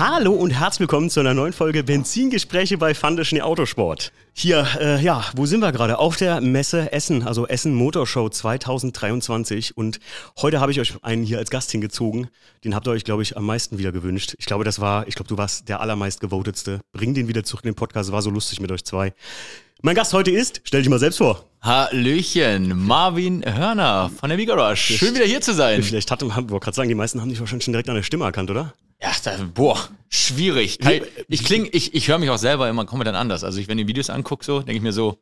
Hallo und herzlich willkommen zu einer neuen Folge Benzingespräche bei Fande Schnee Autosport. Hier, äh, ja, wo sind wir gerade? Auf der Messe Essen, also Essen Motorshow 2023. Und heute habe ich euch einen hier als Gast hingezogen. Den habt ihr euch, glaube ich, am meisten wieder gewünscht. Ich glaube, das war, ich glaube, du warst der allermeist gewotetste. Bring den wieder zurück in den Podcast, war so lustig mit euch zwei. Mein Gast heute ist, stell dich mal selbst vor. Hallöchen, Marvin Hörner von der Vigorosh. Schön wieder hier zu sein. Vielleicht hat, wollte gerade sagen, die meisten haben dich wahrscheinlich schon direkt an der Stimme erkannt, oder? Ja, da, boah, schwierig. Ich, ich kling, ich, ich höre mich auch selber immer komplett anders. Also ich, wenn ich Videos angucke, so, denke ich mir so,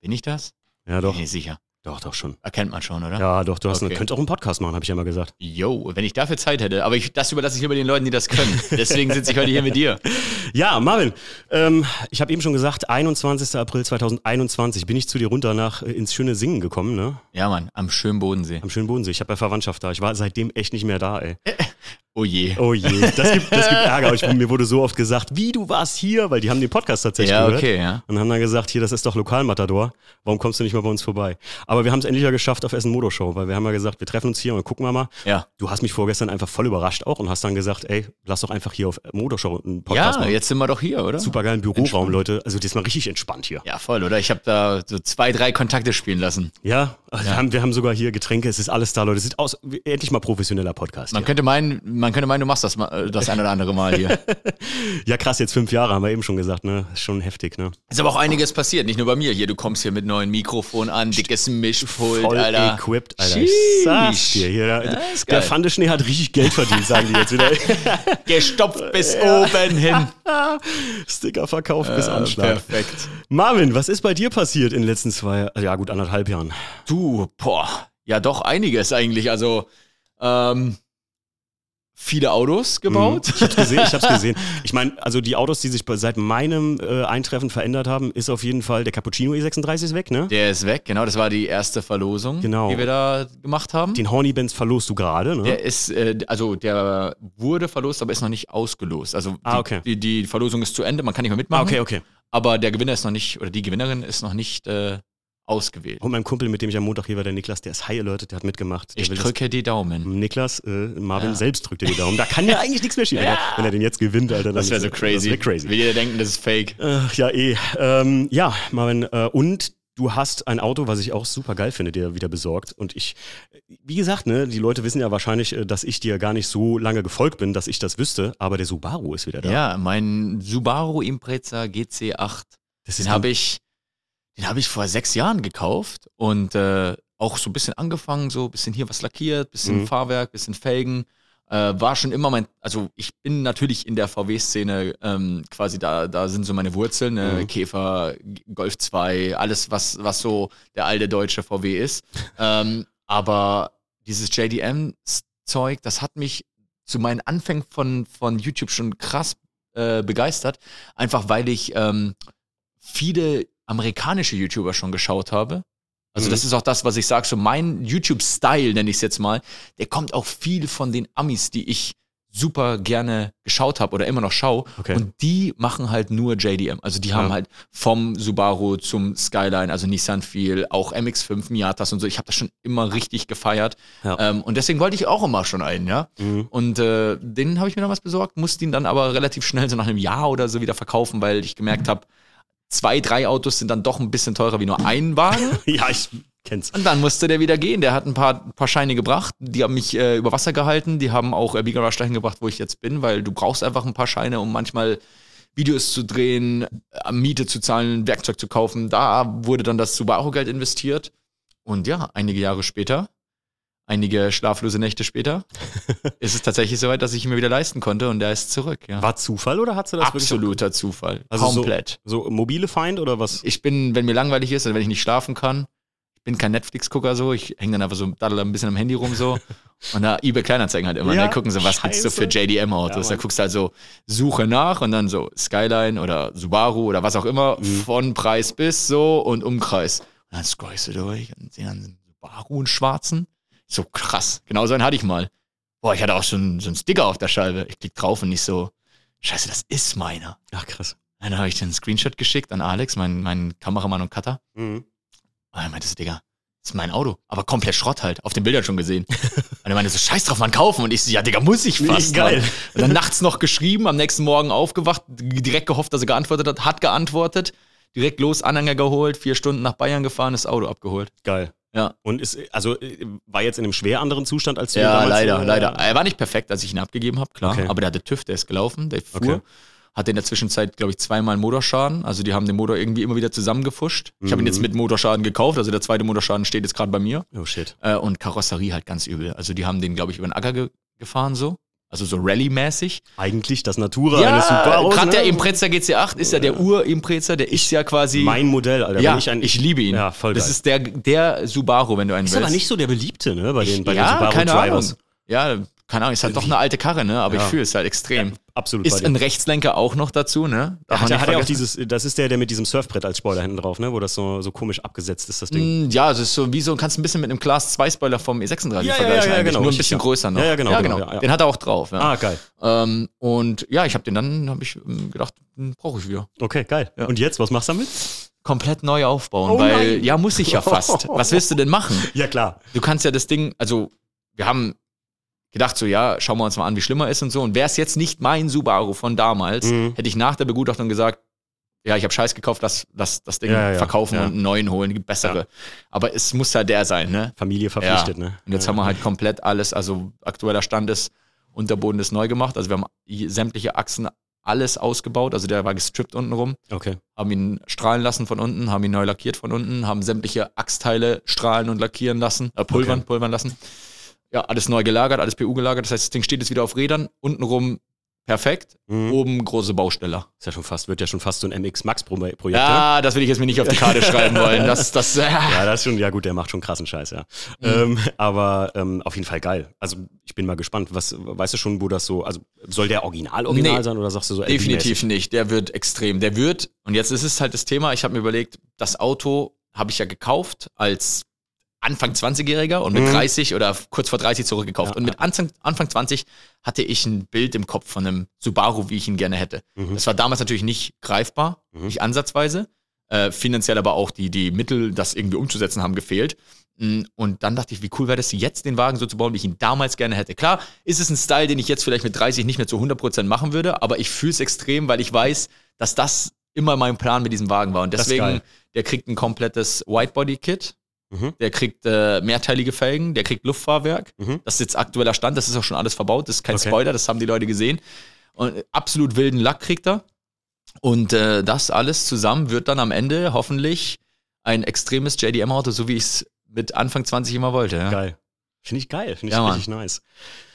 bin ich das? Ja, doch. Bin ich sicher. Doch, doch schon. Erkennt man schon, oder? Ja, doch, du hast Okay. eine, könnt auch einen Podcast machen, habe ich ja mal gesagt. Yo, wenn ich dafür Zeit hätte. Aber ich, das überlasse ich lieber den Leuten, die das können. Deswegen sitze ich heute hier mit dir. Ja, Marvin, ähm, ich habe eben schon gesagt, 21. April 2021 bin ich zu dir runter nach äh, ins schöne Singen gekommen, ne? Ja, Mann, am schönen Bodensee. Am schönen Bodensee. Ich habe ja Verwandtschaft da. Ich war seitdem echt nicht mehr da, ey. Oh je. Oh je, das gibt, das gibt Ärger. Ich, mir wurde so oft gesagt, wie du warst hier, weil die haben den Podcast tatsächlich Ja, gehört. okay, ja. Und haben dann gesagt, hier, das ist doch Lokalmatador. Warum kommst du nicht mal bei uns vorbei? Aber wir haben es endlich ja geschafft auf Essen Motorshow, weil wir haben ja gesagt, wir treffen uns hier und gucken wir mal. Ja. Du hast mich vorgestern einfach voll überrascht auch und hast dann gesagt, ey, lass doch einfach hier auf Motorshow einen Podcast Ja, machen. jetzt sind wir doch hier, oder? Super geilen Büroraum, Leute. Also das ist mal richtig entspannt hier. Ja, voll, oder? Ich habe da so zwei, drei Kontakte spielen lassen. Ja, Wir, haben, wir haben sogar hier Getränke, es ist alles da, Leute. Es sieht aus, wie- endlich mal professioneller Podcast. Man Hier. könnte meinen, man könnte meinen, du machst das mal, äh, das ein oder andere Mal hier. Ja, krass, jetzt fünf Jahre, haben wir eben schon gesagt, ne? Ist schon heftig, ne? Ist aber auch einiges passiert, nicht nur bei mir. Hier, du kommst hier mit neuen Mikrofon an, dickes Mischpult, Voll Alter. equipped, Alter. Sheesh. Ich sag's dir. Hier, der, der geil. Fandeschnee hat richtig Geld verdient, sagen die jetzt wieder. Gestopft bis oben hin. Sticker verkauft bis Äh, Anschlag. perfekt. Marvin, was ist bei dir passiert in den letzten zwei, also ja gut, anderthalb Jahren? Du, boah, ja doch einiges eigentlich. Also, ähm, viele Autos gebaut. Ich hab's gesehen, ich hab's gesehen. Ich meine, also die Autos, die sich seit meinem äh, Eintreffen verändert haben, ist auf jeden Fall der Cappuccino E36 ist weg, ne? Der ist weg, genau. Das war die erste Verlosung, Genau. die wir da gemacht haben. Den Horny Benz verlost du gerade, ne? Der ist, äh, also der wurde verlost, aber ist noch nicht ausgelost. Also die, Ah, okay. die, die Verlosung ist zu Ende, man kann nicht mehr mitmachen. ah, okay, okay. Aber der Gewinner ist noch nicht, oder die Gewinnerin ist noch nicht äh, ausgewählt. Und mein Kumpel, mit dem ich am Montag hier war, der Niklas, der ist high alerted, der hat mitgemacht. Der Ich das- drücke die Daumen. Niklas, äh, Marvin Ja. selbst drückt dir die Daumen. Da kann ja eigentlich nichts mehr schief. Ja. Wenn er den jetzt gewinnt, Alter. Das wäre so crazy. Das wäre crazy. Will jeder denken, das ist fake. Ach, ja, eh. Ähm, ja, Marvin, äh, und du hast ein Auto, was ich auch super geil finde, dir wieder besorgt. Und ich, wie gesagt, ne, die Leute wissen ja wahrscheinlich, äh, dass ich dir gar nicht so lange gefolgt bin, dass ich das wüsste, aber der Subaru ist wieder da. Ja, mein Subaru Impreza GC8. das Den habe ich, den habe ich vor sechs Jahren gekauft und äh, auch so ein bisschen angefangen, so ein bisschen hier was lackiert, bisschen Mhm. Fahrwerk, bisschen Felgen. Äh, war schon immer mein, also ich bin natürlich in der VW-Szene ähm, quasi da, da sind so meine Wurzeln, ne? Mhm. Käfer, Golf 2, alles was, was so der alte deutsche VW ist. ähm, aber dieses JDM-Zeug, das hat mich zu meinen Anfängen von, von YouTube schon krass äh, begeistert, einfach weil ich ähm, viele amerikanische YouTuber schon geschaut habe. Also Mhm. das ist auch das, was ich sage, so mein YouTube-Style, nenne ich es jetzt mal, der kommt auch viel von den Amis, die ich super gerne geschaut habe oder immer noch schaue. Okay. Und die machen halt nur JDM. Also die haben Ja. halt vom Subaru zum Skyline, also Nissan viel, auch MX5, Miatas und so. Ich habe das schon immer richtig gefeiert. Ja. Ähm, und deswegen wollte ich auch immer schon einen, ja. Mhm. Und äh, den habe ich mir damals besorgt, musste ihn dann aber relativ schnell, so nach einem Jahr oder so wieder verkaufen, weil ich gemerkt habe, zwei, drei Autos sind dann doch ein bisschen teurer wie nur ein Wagen. ja, ich kenn's. Und dann musste der wieder gehen. Der hat ein paar, paar Scheine gebracht, die haben mich äh, über Wasser gehalten, die haben auch äh, Big Rush dahin gebracht, wo ich jetzt bin, weil du brauchst einfach ein paar Scheine, um manchmal Videos zu drehen, äh, Miete zu zahlen, Werkzeug zu kaufen. Da wurde dann das Subaru-Geld investiert. Und ja, einige Jahre später, einige schlaflose Nächte später, ist es tatsächlich soweit, dass ich ihn mir wieder leisten konnte und der ist zurück. Ja. War Zufall oder hast du das wirklich? Absoluter Zufall. Also so- Komplett. So mobile Feind oder was? Ich bin, wenn mir langweilig ist, oder wenn ich nicht schlafen kann, ich bin kein Netflix-Gucker so, ich hänge dann einfach so daddel ein bisschen am Handy rum so. Und da eBay Kleinanzeigen halt immer, Ja, ne, gucken so, was gibt's so für scheiße. JDM-Autos. Ja, da Mann. guckst du halt so, Suche nach und dann so Skyline oder Subaru oder was auch immer, Mhm. von Preis bis so und Umkreis. Und dann scrollst du durch und sehe dann Subaru einen schwarzen. So krass, genau so einen hatte ich mal. Boah, ich hatte auch schon so einen Sticker auf der Scheibe. Ich klick drauf und nicht so, scheiße, das ist meiner. Ach krass. Dann habe ich den Screenshot geschickt an Alex, meinen mein Kameramann und Cutter. Mhm. Und er meinte so, Digga, das ist mein Auto. Aber komplett Schrott halt. Auf den Bildern schon gesehen. Und er meinte so, scheiß drauf, man kaufen. Und ich so, ja, Digga, muss ich fast. Geil. Mann. Und dann nachts noch geschrieben, am nächsten Morgen aufgewacht, direkt gehofft, dass er geantwortet hat, hat geantwortet, direkt los, Anhänger geholt, vier Stunden nach Bayern gefahren, das Auto abgeholt. Geil. Ja. Und ist, also äh, war jetzt in einem schwer anderen Zustand als du Ja, leider, äh, leider. Er war nicht perfekt, als ich ihn abgegeben habe, klar. Okay. Aber der hatte TÜV, der ist gelaufen, der fuhr. Okay. Hatte in der Zwischenzeit, glaube ich, zweimal Motorschaden. Also die haben den Motor irgendwie immer wieder zusammengefuscht. Ich habe ihn Mhm. jetzt mit Motorschaden gekauft. Also der zweite Motorschaden steht jetzt gerade bei mir. Oh shit. Äh, und Karosserie halt ganz übel. Also die haben den, glaube ich, über den Acker ge gefahren so. Also so Rallye-mäßig. Eigentlich das Natura eines Subaru. gerade ne? der Impreza GC8 ist ja der Ur-Impreza, der ist ja quasi. Mein Modell, Alter. ja, ich, ein, ich liebe ihn. Ja, voll Das geil. ist der, der Subaru, wenn du einen ist willst. aber nicht so der beliebte, ne? Bei den, bei ja, den Subaru keine Drivers. Ahnung. Ja, keine Ahnung, ist halt doch eine alte Karre, ne? Aber Ja. ich fühle es halt extrem. Absolut Ist ein. Rechtslenker auch noch dazu, ne? Darf Hat, er- hat er auch dieses, das ist der, der mit diesem Surfbrett als Spoiler hinten drauf, ne? Wo das so, so komisch abgesetzt ist, das Ding. Mm, Ja, es ist so wie so, kannst ein bisschen mit einem Class 2 Spoiler vom E36 Ja, ja, vergleichen. ja, ja, genau, Nur ein bisschen ja. größer noch. Ja, ja, genau, genau, ja, ja. Den hat er auch drauf. Ja. Ah, geil. Ähm, und ja, ich habe den dann, habe ich ähm, gedacht, brauche ich wieder. Okay, geil. Ja. Und jetzt, was machst du damit? Komplett neu aufbauen, Oh weil, nein. ja, muss ich ja fast. Was willst du denn machen? Ja, klar. Du kannst ja das Ding, also, wir haben gedacht so, ja, schauen wir uns mal an, wie schlimmer ist und so. Und wäre es jetzt nicht mein Subaru von damals, Mhm. hätte ich nach der Begutachtung gesagt, ja, ich habe Scheiß gekauft, lass, lass das Ding Ja, ja, verkaufen Ja. und einen neuen holen, die bessere. Aber es muss ja der sein, ne? Familie verpflichtet, ne? Und jetzt haben wir halt komplett alles, also aktueller Stand ist, Unterboden ist neu gemacht. Also wir haben sämtliche Achsen alles ausgebaut. Also der war gestrippt unten rum, Okay. haben ihn strahlen lassen von unten, haben ihn neu lackiert von unten, haben sämtliche Achsteile strahlen und lackieren lassen, äh, pulvern, Okay. pulvern lassen. Ja, alles neu gelagert, alles PU gelagert. Das heißt, das Ding steht jetzt wieder auf Rädern, untenrum perfekt, Mhm. oben große Baustelle. Ist ja schon fast, wird ja schon fast so ein MX Max Pro Projekt. ne? Ja, das will ich jetzt mir nicht auf die Karte schreiben wollen. Das, das, äh, Ja, das ist schon, ja gut, der macht schon krassen Scheiß, ja. Mhm. Ähm, aber ähm, auf jeden Fall geil. Also ich bin mal gespannt. Was, weißt du schon, wo das so, also soll der Original Original Nee. sein oder sagst du so Definitiv nicht. Der wird extrem. Der wird, und jetzt ist es halt das Thema, ich habe mir überlegt, das Auto habe ich ja gekauft als Anfang 20-Jähriger und mit Mhm. 30 oder kurz vor 30 zurückgekauft. Ja, und mit Anfang, Anfang 20 hatte ich ein Bild im Kopf von einem Subaru, wie ich ihn gerne hätte. Mhm. Das war damals natürlich nicht greifbar, Mhm. nicht ansatzweise. Äh, finanziell aber auch die, die Mittel, das irgendwie umzusetzen, haben gefehlt. Mm, Und dann dachte ich, wie cool wäre das, jetzt den Wagen so zu bauen, wie ich ihn damals gerne hätte. Klar, ist es ein Style, den ich jetzt vielleicht mit 30 nicht mehr zu 100% machen würde, aber ich fühle es extrem, weil ich weiß, dass das immer mein Plan mit diesem Wagen war. Und deswegen, der kriegt ein komplettes Whitebody-Kit, Mhm. der kriegt äh, mehrteilige Felgen, der kriegt Luftfahrwerk. Mhm. Das ist jetzt aktueller Stand, das ist auch schon alles verbaut, das ist kein Okay. Spoiler, das haben die Leute gesehen. Und äh, absolut wilden Lack kriegt er. Und äh, das alles zusammen wird dann am Ende hoffentlich ein extremes JDM-Auto, so wie ich es mit Anfang 20 immer wollte. Ja. Geil. Finde ich geil, finde ich Ja, richtig nice.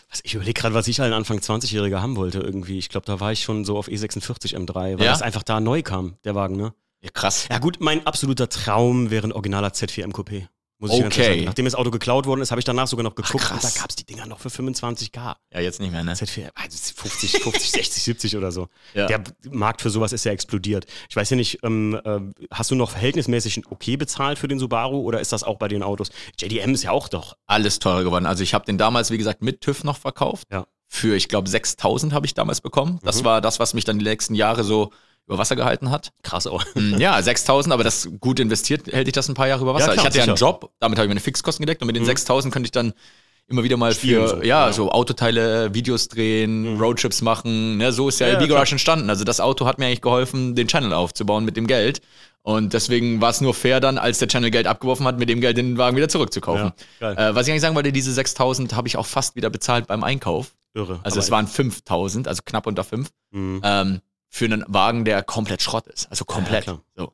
Was, ich überlege gerade, was ich als Anfang 20-Jähriger haben wollte irgendwie. Ich glaube, da war ich schon so auf E E46 M3, weil Ja? das einfach da neu kam, der Wagen, ne? Ja, krass. Ja gut, mein absoluter Traum wäre ein originaler Z4 MQP. Muss ich Okay. sagen. Nachdem das Auto geklaut worden ist, habe ich danach sogar noch geguckt krass. und da gab es die Dinger noch für 25k. Ja, jetzt nicht mehr, ne? Z4, also 50, 50, 60, 70 oder so. Ja. Der Markt für sowas ist ja explodiert. Ich weiß ja nicht, ähm, äh, hast du noch verhältnismäßig okay bezahlt für den Subaru oder ist das auch bei den Autos? JDM ist ja auch doch. Alles teurer geworden. Also ich habe den damals, wie gesagt, mit TÜV noch verkauft. Ja. Für, ich glaube, 6000 habe ich damals bekommen. Das Mhm. war das, was mich dann die nächsten Jahre so über Wasser gehalten hat. Krass auch. Mm, Ja, 6000, aber das gut investiert hält dich das ein paar Jahre über Wasser. Ja, klar, ich hatte ja einen sicher. Job, damit habe ich meine Fixkosten gedeckt und mit den Mhm. 6000 könnte ich dann immer wieder mal Spielen für so, ja, ja. so Autoteile, Videos drehen, Mhm. Roadtrips machen. Ne, so ist ja, Ja, ja ja, Garage entstanden. Also das Auto hat mir eigentlich geholfen, den Channel aufzubauen mit dem Geld. Und deswegen war es nur fair dann, als der Channel Geld abgeworfen hat, mit dem Geld den Wagen wieder zurückzukaufen. Ja. Äh, was ich eigentlich sagen wollte, diese 6000 habe ich auch fast wieder bezahlt beim Einkauf. Irre. Also es waren 5000, also knapp unter 5 Mhm. ähm, für einen Wagen, der komplett Schrott ist. Also komplett. klar. so.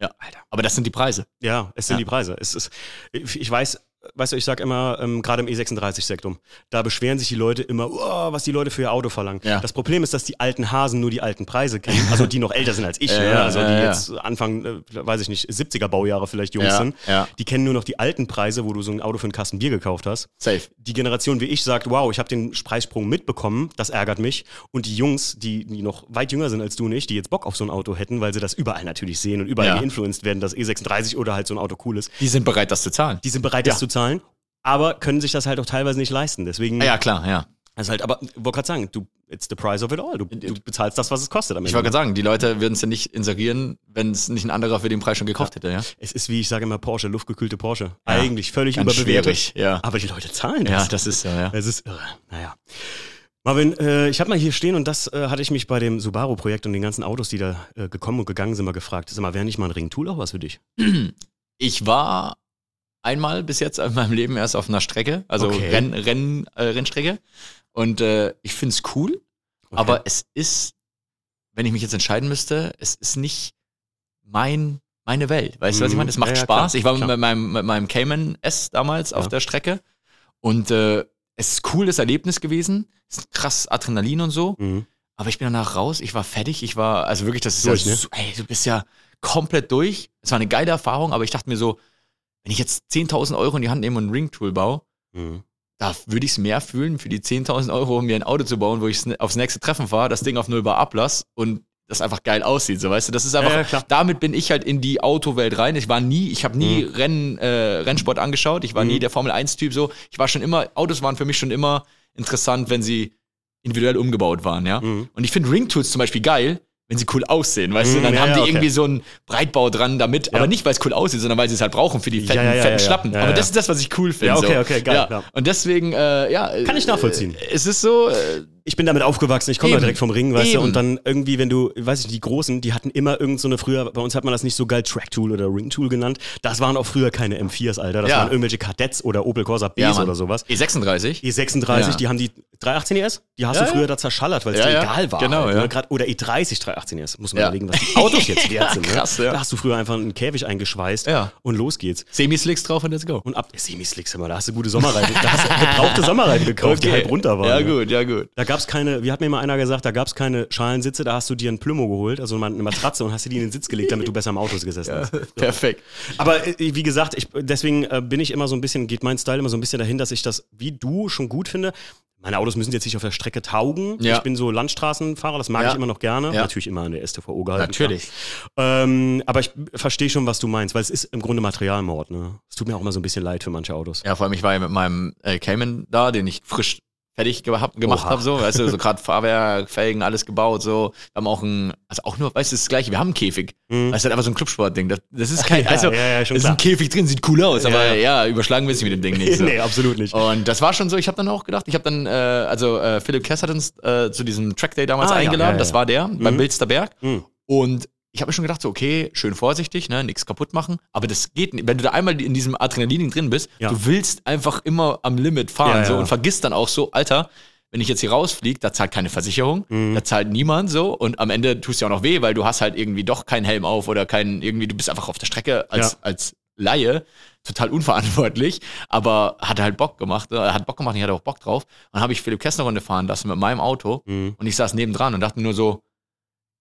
Ja, Alter. Aber das sind die Preise. Ja, es sind Ja. die Preise. Es ist, ich weiß, weißt du, ich sag immer, ähm, gerade im E36-Sektum, da beschweren sich die Leute immer, oh, was die Leute für ihr Auto verlangen. Ja. Das Problem ist, dass die alten Hasen nur die alten Preise kennen, also die noch älter sind als ich, Ja, ne? ja, also die jetzt Anfang, äh, weiß ich nicht, 70er Baujahre vielleicht Jungs sind. Die kennen nur noch die alten Preise, wo du so ein Auto für einen Kasten Bier gekauft hast. Safe. Die Generation wie ich sagt, wow, ich habe den Preissprung mitbekommen, das ärgert mich. Und die Jungs, die, die noch weit jünger sind als du nicht, die jetzt Bock auf so ein Auto hätten, weil sie das überall natürlich sehen und überall Ja. geinfluenced werden, dass E36 oder halt so ein Auto cool ist, Die sind bereit, das zu zahlen. die sind bereit, das zu zahlen, aber können sich das halt auch teilweise nicht leisten. Deswegen, Ah, ja, klar, ja. Also halt, aber wollte gerade sagen, du, it's the price of it all. Du, du bezahlst das, was es kostet. Ich wollte gerade sagen, die Leute würden es ja nicht inserieren, wenn es nicht ein anderer für den Preis schon gekauft hätte, ja? Es ist, wie ich sage immer, Porsche, luftgekühlte Porsche. Eigentlich völlig Ganz überbewertet. schwierig, ja. Aber die Leute zahlen das. Ja, das ist ja, ja. Es ist irre. Naja. Marvin, äh, ich habe mal hier stehen und das äh, hatte ich mich bei dem Subaru-Projekt und den ganzen Autos, die da äh, gekommen und gegangen sind, mal gefragt. Sag mal, wäre nicht mal ein Ringtool auch was für dich? Ich war einmal bis jetzt in meinem Leben erst auf einer Strecke, also Okay. Renn, Renn, äh, Rennstrecke. Und äh, ich finde es cool, Okay. aber es ist, wenn ich mich jetzt entscheiden müsste, es ist nicht mein, meine Welt. Weißt du, was ich Mhm. meine? Es macht Ja, ja, Spaß. klar, ich war klar. mit meinem, mit meinem Cayman S damals auf Ja. der Strecke und äh, es ist ein cooles Erlebnis gewesen. Es ist krass Adrenalin und so. Mhm. Aber ich bin danach raus, ich war fertig, ich war, also wirklich, das ist Durch, ja, ne? so, ey, du bist ja komplett durch. Es war eine geile Erfahrung, aber ich dachte mir so, wenn ich jetzt 10.000 Euro in die Hand nehme und ein Ringtool baue, Mhm. da würde ich es mehr fühlen, für die 10.000 Euro, um mir ein Auto zu bauen, wo ich aufs nächste Treffen fahre, das Ding auf Null Bar ablass und das einfach geil aussieht, so weißt du, das ist einfach, Ja, damit bin ich halt in die Autowelt rein. Ich war nie, ich habe nie Renn, äh, Rennsport angeschaut, ich war Mhm. nie der Formel 1 Typ so, ich war schon immer, Autos waren für mich schon immer interessant, wenn sie individuell umgebaut waren, ja. Mhm. Und ich finde Ringtools zum Beispiel geil, wenn sie cool aussehen, weißt du? Mhm, Dann ja, haben die okay. irgendwie so einen Breitbau dran damit, Ja. aber nicht, weil es cool aussieht, sondern weil sie es halt brauchen für die fetten, Ja, fetten. Schlappen. Aber das ist das, was ich cool finde. Ja, okay, okay, geil. Und deswegen, äh, ja. Kann ich nachvollziehen. Äh, es ist so, äh, Ich bin damit aufgewachsen, ich komme direkt vom Ring, weißt du, Eben. und dann irgendwie, wenn du, weiß ich, die Großen, die hatten immer irgend so eine früher, bei uns hat man das nicht so geil Track-Tool oder Ring-Tool genannt, das waren auch früher keine M4s, Alter, das Ja. waren irgendwelche Kadetts oder Opel Corsa Bs ja, oder sowas. E36. E36, Ja. die haben die 318 ES, die hast du früher da zerschallert, weil es dir egal war. Genau, halt, ja. ne? Grad, oder E30 318 ES, muss man überlegen, was die Autos jetzt wert sind. Ne? Krass, ja. Da hast du früher einfach einen Käfig eingeschweißt und los geht's. Semi-Slicks drauf und let's go. Und ab Semi-Slicks, immer, da hast du gute Sommerreifen, da hast du gebrauchte Sommerreifen gekauft, die halb runter waren. Ja, ne? gut, ja, gut. Da gab's keine, wie hat mir mal einer gesagt, da gab's keine Schalensitze, da hast du dir ein Plümo geholt, also eine Matratze und hast dir die in den Sitz gelegt, damit du besser im Auto gesessen hast. Perfekt. Aber äh, wie gesagt, ich, deswegen äh, bin ich immer so ein bisschen, geht mein Style immer so ein bisschen dahin, dass ich das wie du schon gut finde. Meine Autos müssen jetzt nicht auf der Strecke taugen. Ja. Ich bin so Landstraßenfahrer, das mag Ja. ich immer noch gerne. Ja. Natürlich immer an der STVO gehalten. Natürlich. Ähm, aber ich verstehe schon, was du meinst, weil es ist im Grunde Materialmord. Ne? Es tut mir auch immer so ein bisschen leid für manche Autos. Ja, vor allem, ich war ja mit meinem äh, Cayman da, den ich frisch fertig gehabt, gemacht habe, so, weißt du, so gerade Fahrwerk, Felgen, alles gebaut, so. Wir haben auch ein, also auch nur, weißt du, das gleiche, wir haben einen Käfig. Mhm. Das ist halt einfach so ein Clubsportding. Das, das ist kein, Ja, also, ja, ja, das ist ein. Käfig drin, sieht cool aus, aber Ja, überschlagen wir es mit dem Ding nicht. So. nee, absolut nicht. Und das war schon so, ich habe dann auch gedacht, ich habe dann, äh, also äh, Philipp Kess hat uns äh, zu diesem Track Day damals Ah, eingeladen, das war der, beim Mhm. Bilsterberg. Mhm. Und ich habe mir schon gedacht, so, okay, schön vorsichtig, ne, nichts kaputt machen. Aber das geht nicht. Wenn du da einmal in diesem Adrenalin drin bist, Ja. du willst einfach immer am Limit fahren Ja, so ja. und vergisst dann auch so, Alter, wenn ich jetzt hier rausfliege, da zahlt keine Versicherung, Mhm. da zahlt niemand so und am Ende tust du ja auch noch weh, weil du hast halt irgendwie doch keinen Helm auf oder keinen, irgendwie, du bist einfach auf der Strecke als, als Laie total unverantwortlich, aber hat halt Bock gemacht, äh, hat Bock gemacht, ich hatte auch Bock drauf. Und dann habe ich Philipp Kessner Runde fahren lassen mit meinem Auto Mhm. und ich saß nebendran und dachte mir nur so,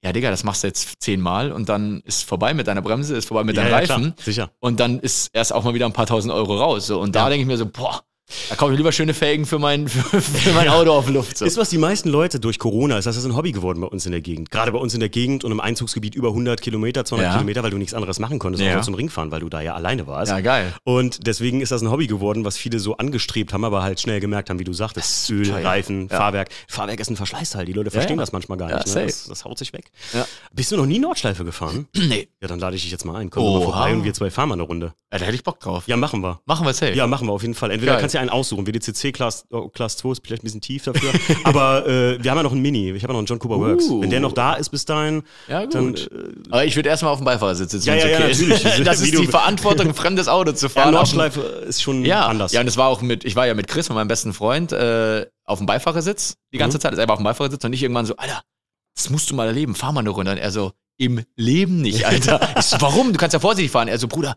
ja, Digga, das machst du jetzt zehnmal und dann ist vorbei mit deiner Bremse, ist vorbei mit Ja, deinen ja, Reifen klar, sicher. und dann ist erst auch mal wieder ein paar tausend Euro raus. So. Und da Ja. denke ich mir so, boah, da kaufe ich lieber schöne Felgen für mein, für, für mein Auto auf Luft. So. Ist, was die meisten Leute durch Corona ist, das ist ein Hobby geworden bei uns in der Gegend. Gerade bei uns in der Gegend und im Einzugsgebiet über 100 Kilometer, 200 Ja. Kilometer, weil du nichts anderes machen konntest, Ja. außer zum Ringfahren, weil du da ja alleine warst. ja, geil. Und deswegen ist das ein Hobby geworden, was viele so angestrebt haben, aber halt schnell gemerkt haben, wie du sagtest. Öl, teuer. Reifen, Ja. Fahrwerk. Fahrwerk ist ein Verschleißteil. Die Leute verstehen das manchmal gar nicht. Ne? Das, das haut sich weg. Bist du noch nie Nordschleife gefahren? Nee, Ja, dann lade ich dich jetzt mal ein. Komm mal vorbei und wir zwei fahren mal eine Runde. ja, da hätte ich Bock drauf. Ja, machen wir. Machen wir safe. Ja, machen wir auf jeden Fall. Entweder Geil. kannst du einen aussuchen. WDCC Class, oh, Class 2 ist vielleicht ein bisschen tief dafür. aber äh, wir haben ja noch einen Mini. Ich habe ja noch einen John Cooper Works. Uh. Wenn der noch da ist bis dahin, Ja, gut. dann. Äh, Aber ich würde erstmal auf dem Beifahrersitz sitzen. Ja, ja, ja, okay ist. natürlich. Das ist die Verantwortung, ein fremdes Auto zu ja, fahren. dem- Nordschleife ist schon ja, anders. Ja, und es war auch mit, ich war ja mit Chris, mit meinem besten Freund, äh, auf dem Beifahrersitz die ganze Mhm. Zeit. Also er war auf dem Beifahrersitz und nicht irgendwann so, Alter, das musst du mal erleben, fahr mal eine Runde. Und er so, im Leben nicht, Alter. ich so, warum? Du kannst ja vorsichtig fahren. Er so, Bruder,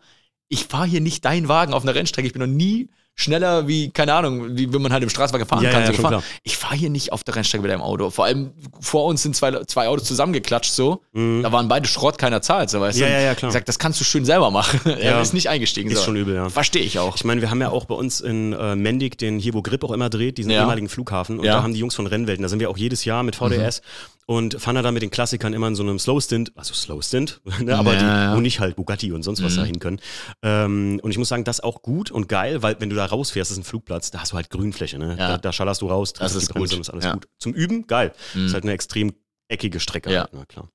ich fahre hier nicht deinen Wagen auf einer Rennstrecke. Ich bin noch nie schneller wie, keine Ahnung, wie wenn man halt im Straßenwagen fahren Ja, kann. ja, so klar. Ich fahre hier nicht auf der Rennstrecke mit deinem Auto. Vor allem vor uns sind zwei, zwei Autos zusammengeklatscht so. Mhm. Da waren beide Schrott, keiner zahlt, so weißt Ja, du. ja, ja, Ich klar. sag, das kannst du schön selber machen. Ja. er ist nicht eingestiegen. Ist so. schon übel, ja. Verstehe ich auch. Ich meine, wir haben ja auch bei uns in äh, Mendig, den hier, wo Grip auch immer dreht, diesen Ja. ehemaligen Flughafen. Und Ja. da haben die Jungs von Rennwelten, da sind wir auch jedes Jahr mit VDS. Und fahren da mit den Klassikern immer in so einem Slow Stint, also Slow Stint, ne, aber Ja, die, wo nicht halt Bugatti und sonst was Mhm. dahin können. Ähm, und ich muss sagen, das auch gut und geil, weil wenn du da rausfährst, das ist ein Flugplatz, da hast du halt Grünfläche, ne? Ja. Da, da schallerst du raus, Das ist die Bremse gut. und ist alles Ja. gut. Zum Üben, geil. Mhm. Ist halt eine extrem eckige Strecke, Ja. halt, na klar.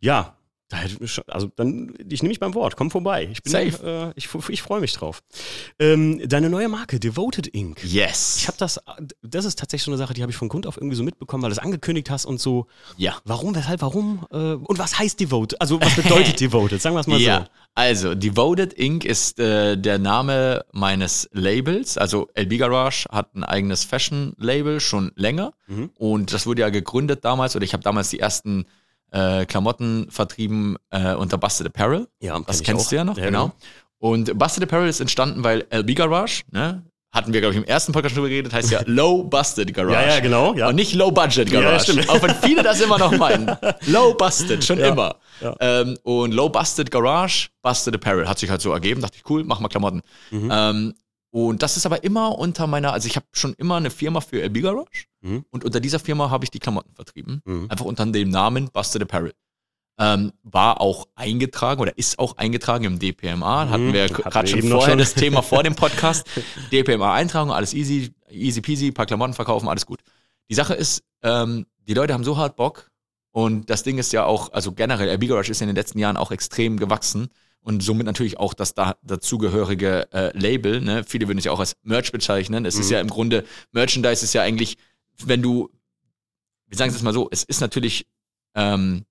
Ja, also dann, ich nehme mich beim Wort, komm vorbei. Ich bin, Safe. Äh, ich, ich freue mich drauf. Ähm, deine neue Marke, Devoted Inc. Yes. Ich habe das, das ist tatsächlich so eine Sache, die habe ich von Grund auf irgendwie so mitbekommen, weil du es angekündigt hast und so. ja. Warum, weshalb, warum? Äh, und was heißt Devoted? Also was bedeutet Devoted? Sagen wir es mal Ja, also Devoted Inc. ist äh, der Name meines Labels. Also LB Garage hat ein eigenes Fashion-Label schon länger. Mhm. Und das wurde ja gegründet damals, oder ich habe damals die ersten äh, Klamotten vertrieben äh, unter Busted Apparel. Ja, Das kenn kennst auch. du ja noch, genau. Und Busted Apparel ist entstanden, weil LB Garage, ne, hatten wir, glaube ich, im ersten Podcast schon drüber geredet, heißt ja Low Busted Garage. Ja, ja, genau. Ja. Und nicht Low Budget Ja, ja, Garage. stimmt. auch wenn viele das immer noch meinen. Low Busted, schon Ja, immer. ja. Ähm, und Low Busted Garage, Busted Apparel. Hat sich halt so ergeben. Dachte ich, cool, mach mal Klamotten. Mhm. Ähm, und das ist aber immer unter meiner, also ich habe schon immer eine Firma für LB Garage. Mhm. Und unter dieser Firma habe ich die Klamotten vertrieben. Mhm. Einfach unter dem Namen Busted Apparel. Ähm, war auch eingetragen oder ist auch eingetragen im DPMA. Hatten wir gerade schon vorher schon. das Thema vor dem Podcast. DPMA-Eintragung, alles easy, easy peasy, paar Klamotten verkaufen, alles gut. Die Sache ist, ähm, die Leute haben so hart Bock und das Ding ist ja auch, also generell, LB Garage ist in den letzten Jahren auch extrem gewachsen und somit natürlich auch das da, dazugehörige äh, Label. Ne? Viele würden es ja auch als Merch bezeichnen. Es ist Mhm. ja im Grunde, Merchandise ist ja eigentlich, wenn du, wir sagen es jetzt mal so, es ist natürlich ähm,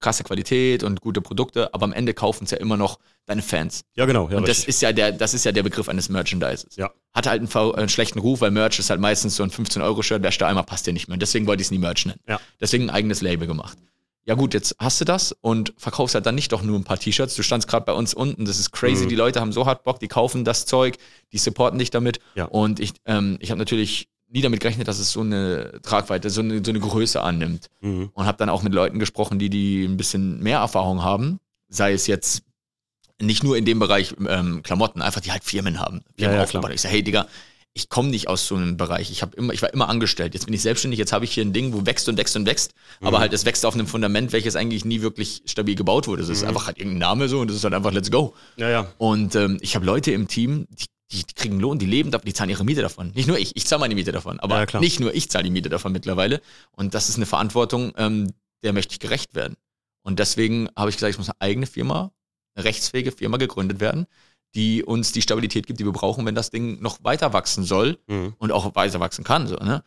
krasse Qualität und gute Produkte, aber am Ende kaufen es ja immer noch deine Fans. Ja, genau. Ja, und das richtig. ist ja der, das ist ja der Begriff eines Merchandises. Ja. Hat halt einen, V- einen schlechten Ruf, weil Merch ist halt meistens so ein 15-Euro-Shirt, wäschst du einmal, passt dir nicht mehr. Und deswegen wollte ich es nie Merch nennen. Ja. Deswegen ein eigenes Label gemacht. Ja gut, jetzt hast du das und verkaufst halt dann nicht doch nur ein paar T-Shirts. Du standst gerade bei uns unten, das ist crazy. Mhm. Die Leute haben so hart Bock, die kaufen das Zeug, die supporten dich damit. Ja. Und ich, ähm, ich habe natürlich nie damit gerechnet, dass es so eine Tragweite, so eine, so eine Größe annimmt Mhm. und habe dann auch mit Leuten gesprochen, die die ein bisschen mehr Erfahrung haben, sei es jetzt nicht nur in dem Bereich ähm, Klamotten, einfach die halt Firmen haben. Ja, Firmen ja, aufgebaut. klar. Ich sage, hey Digga, ich komme nicht aus so einem Bereich. Ich, hab immer, ich war immer angestellt. Jetzt bin ich selbstständig, jetzt habe ich hier ein Ding, wo wächst und wächst und wächst. Aber Mhm. halt, es wächst auf einem Fundament, welches eigentlich nie wirklich stabil gebaut wurde. Es ist Mhm. einfach halt irgendein Name so und es ist halt einfach let's go. Ja, ja. Und ähm, ich habe Leute im Team, die, die, kriegen Lohn, die leben davon, die zahlen ihre Miete davon. Nicht nur ich, ich zahle meine Miete davon, aber Ja, nicht nur ich zahle die Miete davon mittlerweile. Und das ist eine Verantwortung, ähm, der möchte ich gerecht werden. Und deswegen habe ich gesagt, es muss eine eigene Firma, eine rechtsfähige Firma gegründet werden, die uns die Stabilität gibt, die wir brauchen, wenn das Ding noch weiter wachsen soll Mhm. und auch weiter wachsen kann. So, ne?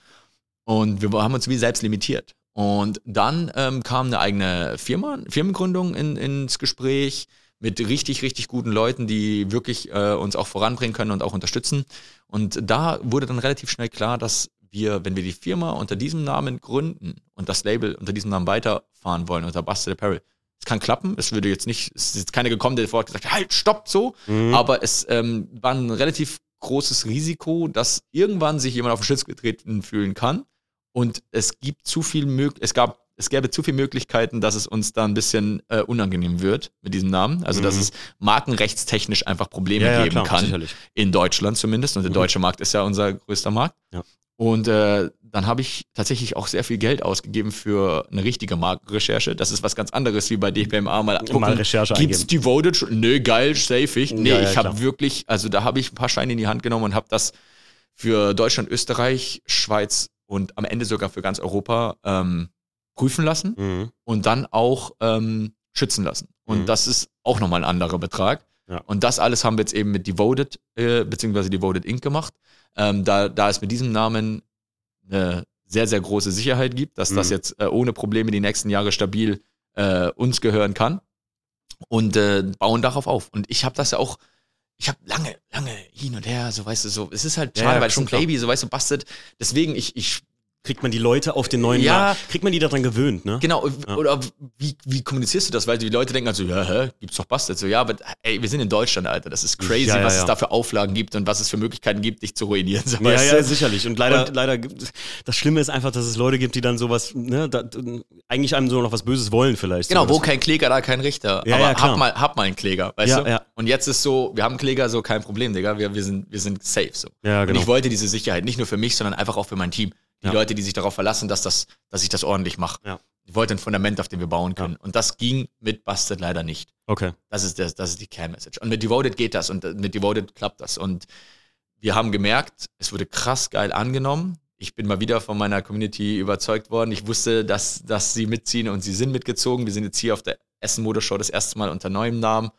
Und wir haben uns wie selbst limitiert. Und dann ähm, kam eine eigene Firma, Firmengründung in, ins Gespräch mit richtig, richtig guten Leuten, die wirklich äh, uns auch voranbringen können und auch unterstützen. Und da wurde dann relativ schnell klar, dass wir, wenn wir die Firma unter diesem Namen gründen und das Label unter diesem Namen weiterfahren wollen, unter Busted Apparel, es kann klappen. Es würde jetzt nicht, es ist jetzt keine gekommen, der sofort gesagt hat, halt, stopp, so. Mhm. Aber es ähm, war ein relativ großes Risiko, dass irgendwann sich jemand auf den Schutz getreten fühlen kann. Und es gibt zu viel mög es gab es gäbe zu viele Möglichkeiten, dass es uns da ein bisschen äh, unangenehm wird mit diesem Namen. Also dass Mhm. es markenrechtstechnisch einfach Probleme ja, ja, geben klar, kann. sicherlich. In Deutschland zumindest. Und der Mhm. deutsche Markt ist ja unser größter Markt. Ja. Und äh, dann habe ich tatsächlich auch sehr viel Geld ausgegeben für eine richtige Markenrecherche. Das ist was ganz anderes wie bei DPMA mal gucken. Mal Recherche Gibt's eingeben. Devoted? Nö, geil, safe ich. Nee, Ja, ja, ich habe wirklich, also da habe ich ein paar Scheine in die Hand genommen und habe das für Deutschland, Österreich, Schweiz und am Ende sogar für ganz Europa ähm, prüfen lassen Mhm. und dann auch ähm, schützen lassen. Und Mhm. das ist auch nochmal ein anderer Betrag. Ja. Und das alles haben wir jetzt eben mit Devoted, äh, beziehungsweise Devoted Inc. gemacht. Ähm, da, da es mit diesem Namen eine sehr, sehr große Sicherheit gibt, dass das Mhm. jetzt äh, ohne Probleme die nächsten Jahre stabil äh, uns gehören kann. Und äh, bauen darauf auf. Und ich habe das ja auch, ich habe lange, lange hin und her, so weißt du, so, es ist halt Ja, schade, ja, weil es schon. Baby, so weißt du, bastet. Deswegen, ich, ich Kriegt man die Leute auf den neuen Ja. Markt? Kriegt man die daran gewöhnt, ne? Genau, Ja. oder wie, wie kommunizierst du das? Weil die Leute denken also, ja, hä, gibt's doch Bastard. So, ja, aber ey, wir sind in Deutschland, Alter. Das ist crazy, Ja, ja, was es da für Auflagen gibt und was es für Möglichkeiten gibt, dich zu ruinieren. So, Ja, ja, du? sicherlich. Und leider, Und- leider, das Schlimme ist einfach, dass es Leute gibt, die dann sowas, ne, da, eigentlich einem so noch was Böses wollen vielleicht. Genau, So, wo kein Kläger, da kein Richter. Ja, aber hab, mal, hab mal einen Kläger, weißt Ja, du? ja. Und jetzt ist so, wir haben einen Kläger, so kein Problem, Digga. Wir, wir, sind, wir sind safe. So. Ja, genau. Und ich wollte diese Sicherheit, nicht nur für mich, sondern einfach auch für mein Team. Die Ja. Leute, die sich darauf verlassen, dass, das, dass ich das ordentlich mache. Ja. Die wollte ein Fundament, auf dem wir bauen können. Und das ging mit Busted leider nicht. Okay. Das ist, das, das ist die Kernmessage. Und mit Devoted geht das und mit Devoted klappt das. Und wir haben gemerkt, es wurde krass geil angenommen. Ich bin mal wieder von meiner Community überzeugt worden. Ich wusste, dass, dass sie mitziehen und sie sind mitgezogen. Wir sind jetzt hier auf der Essen Motorshow das erste Mal unter neuem Namen.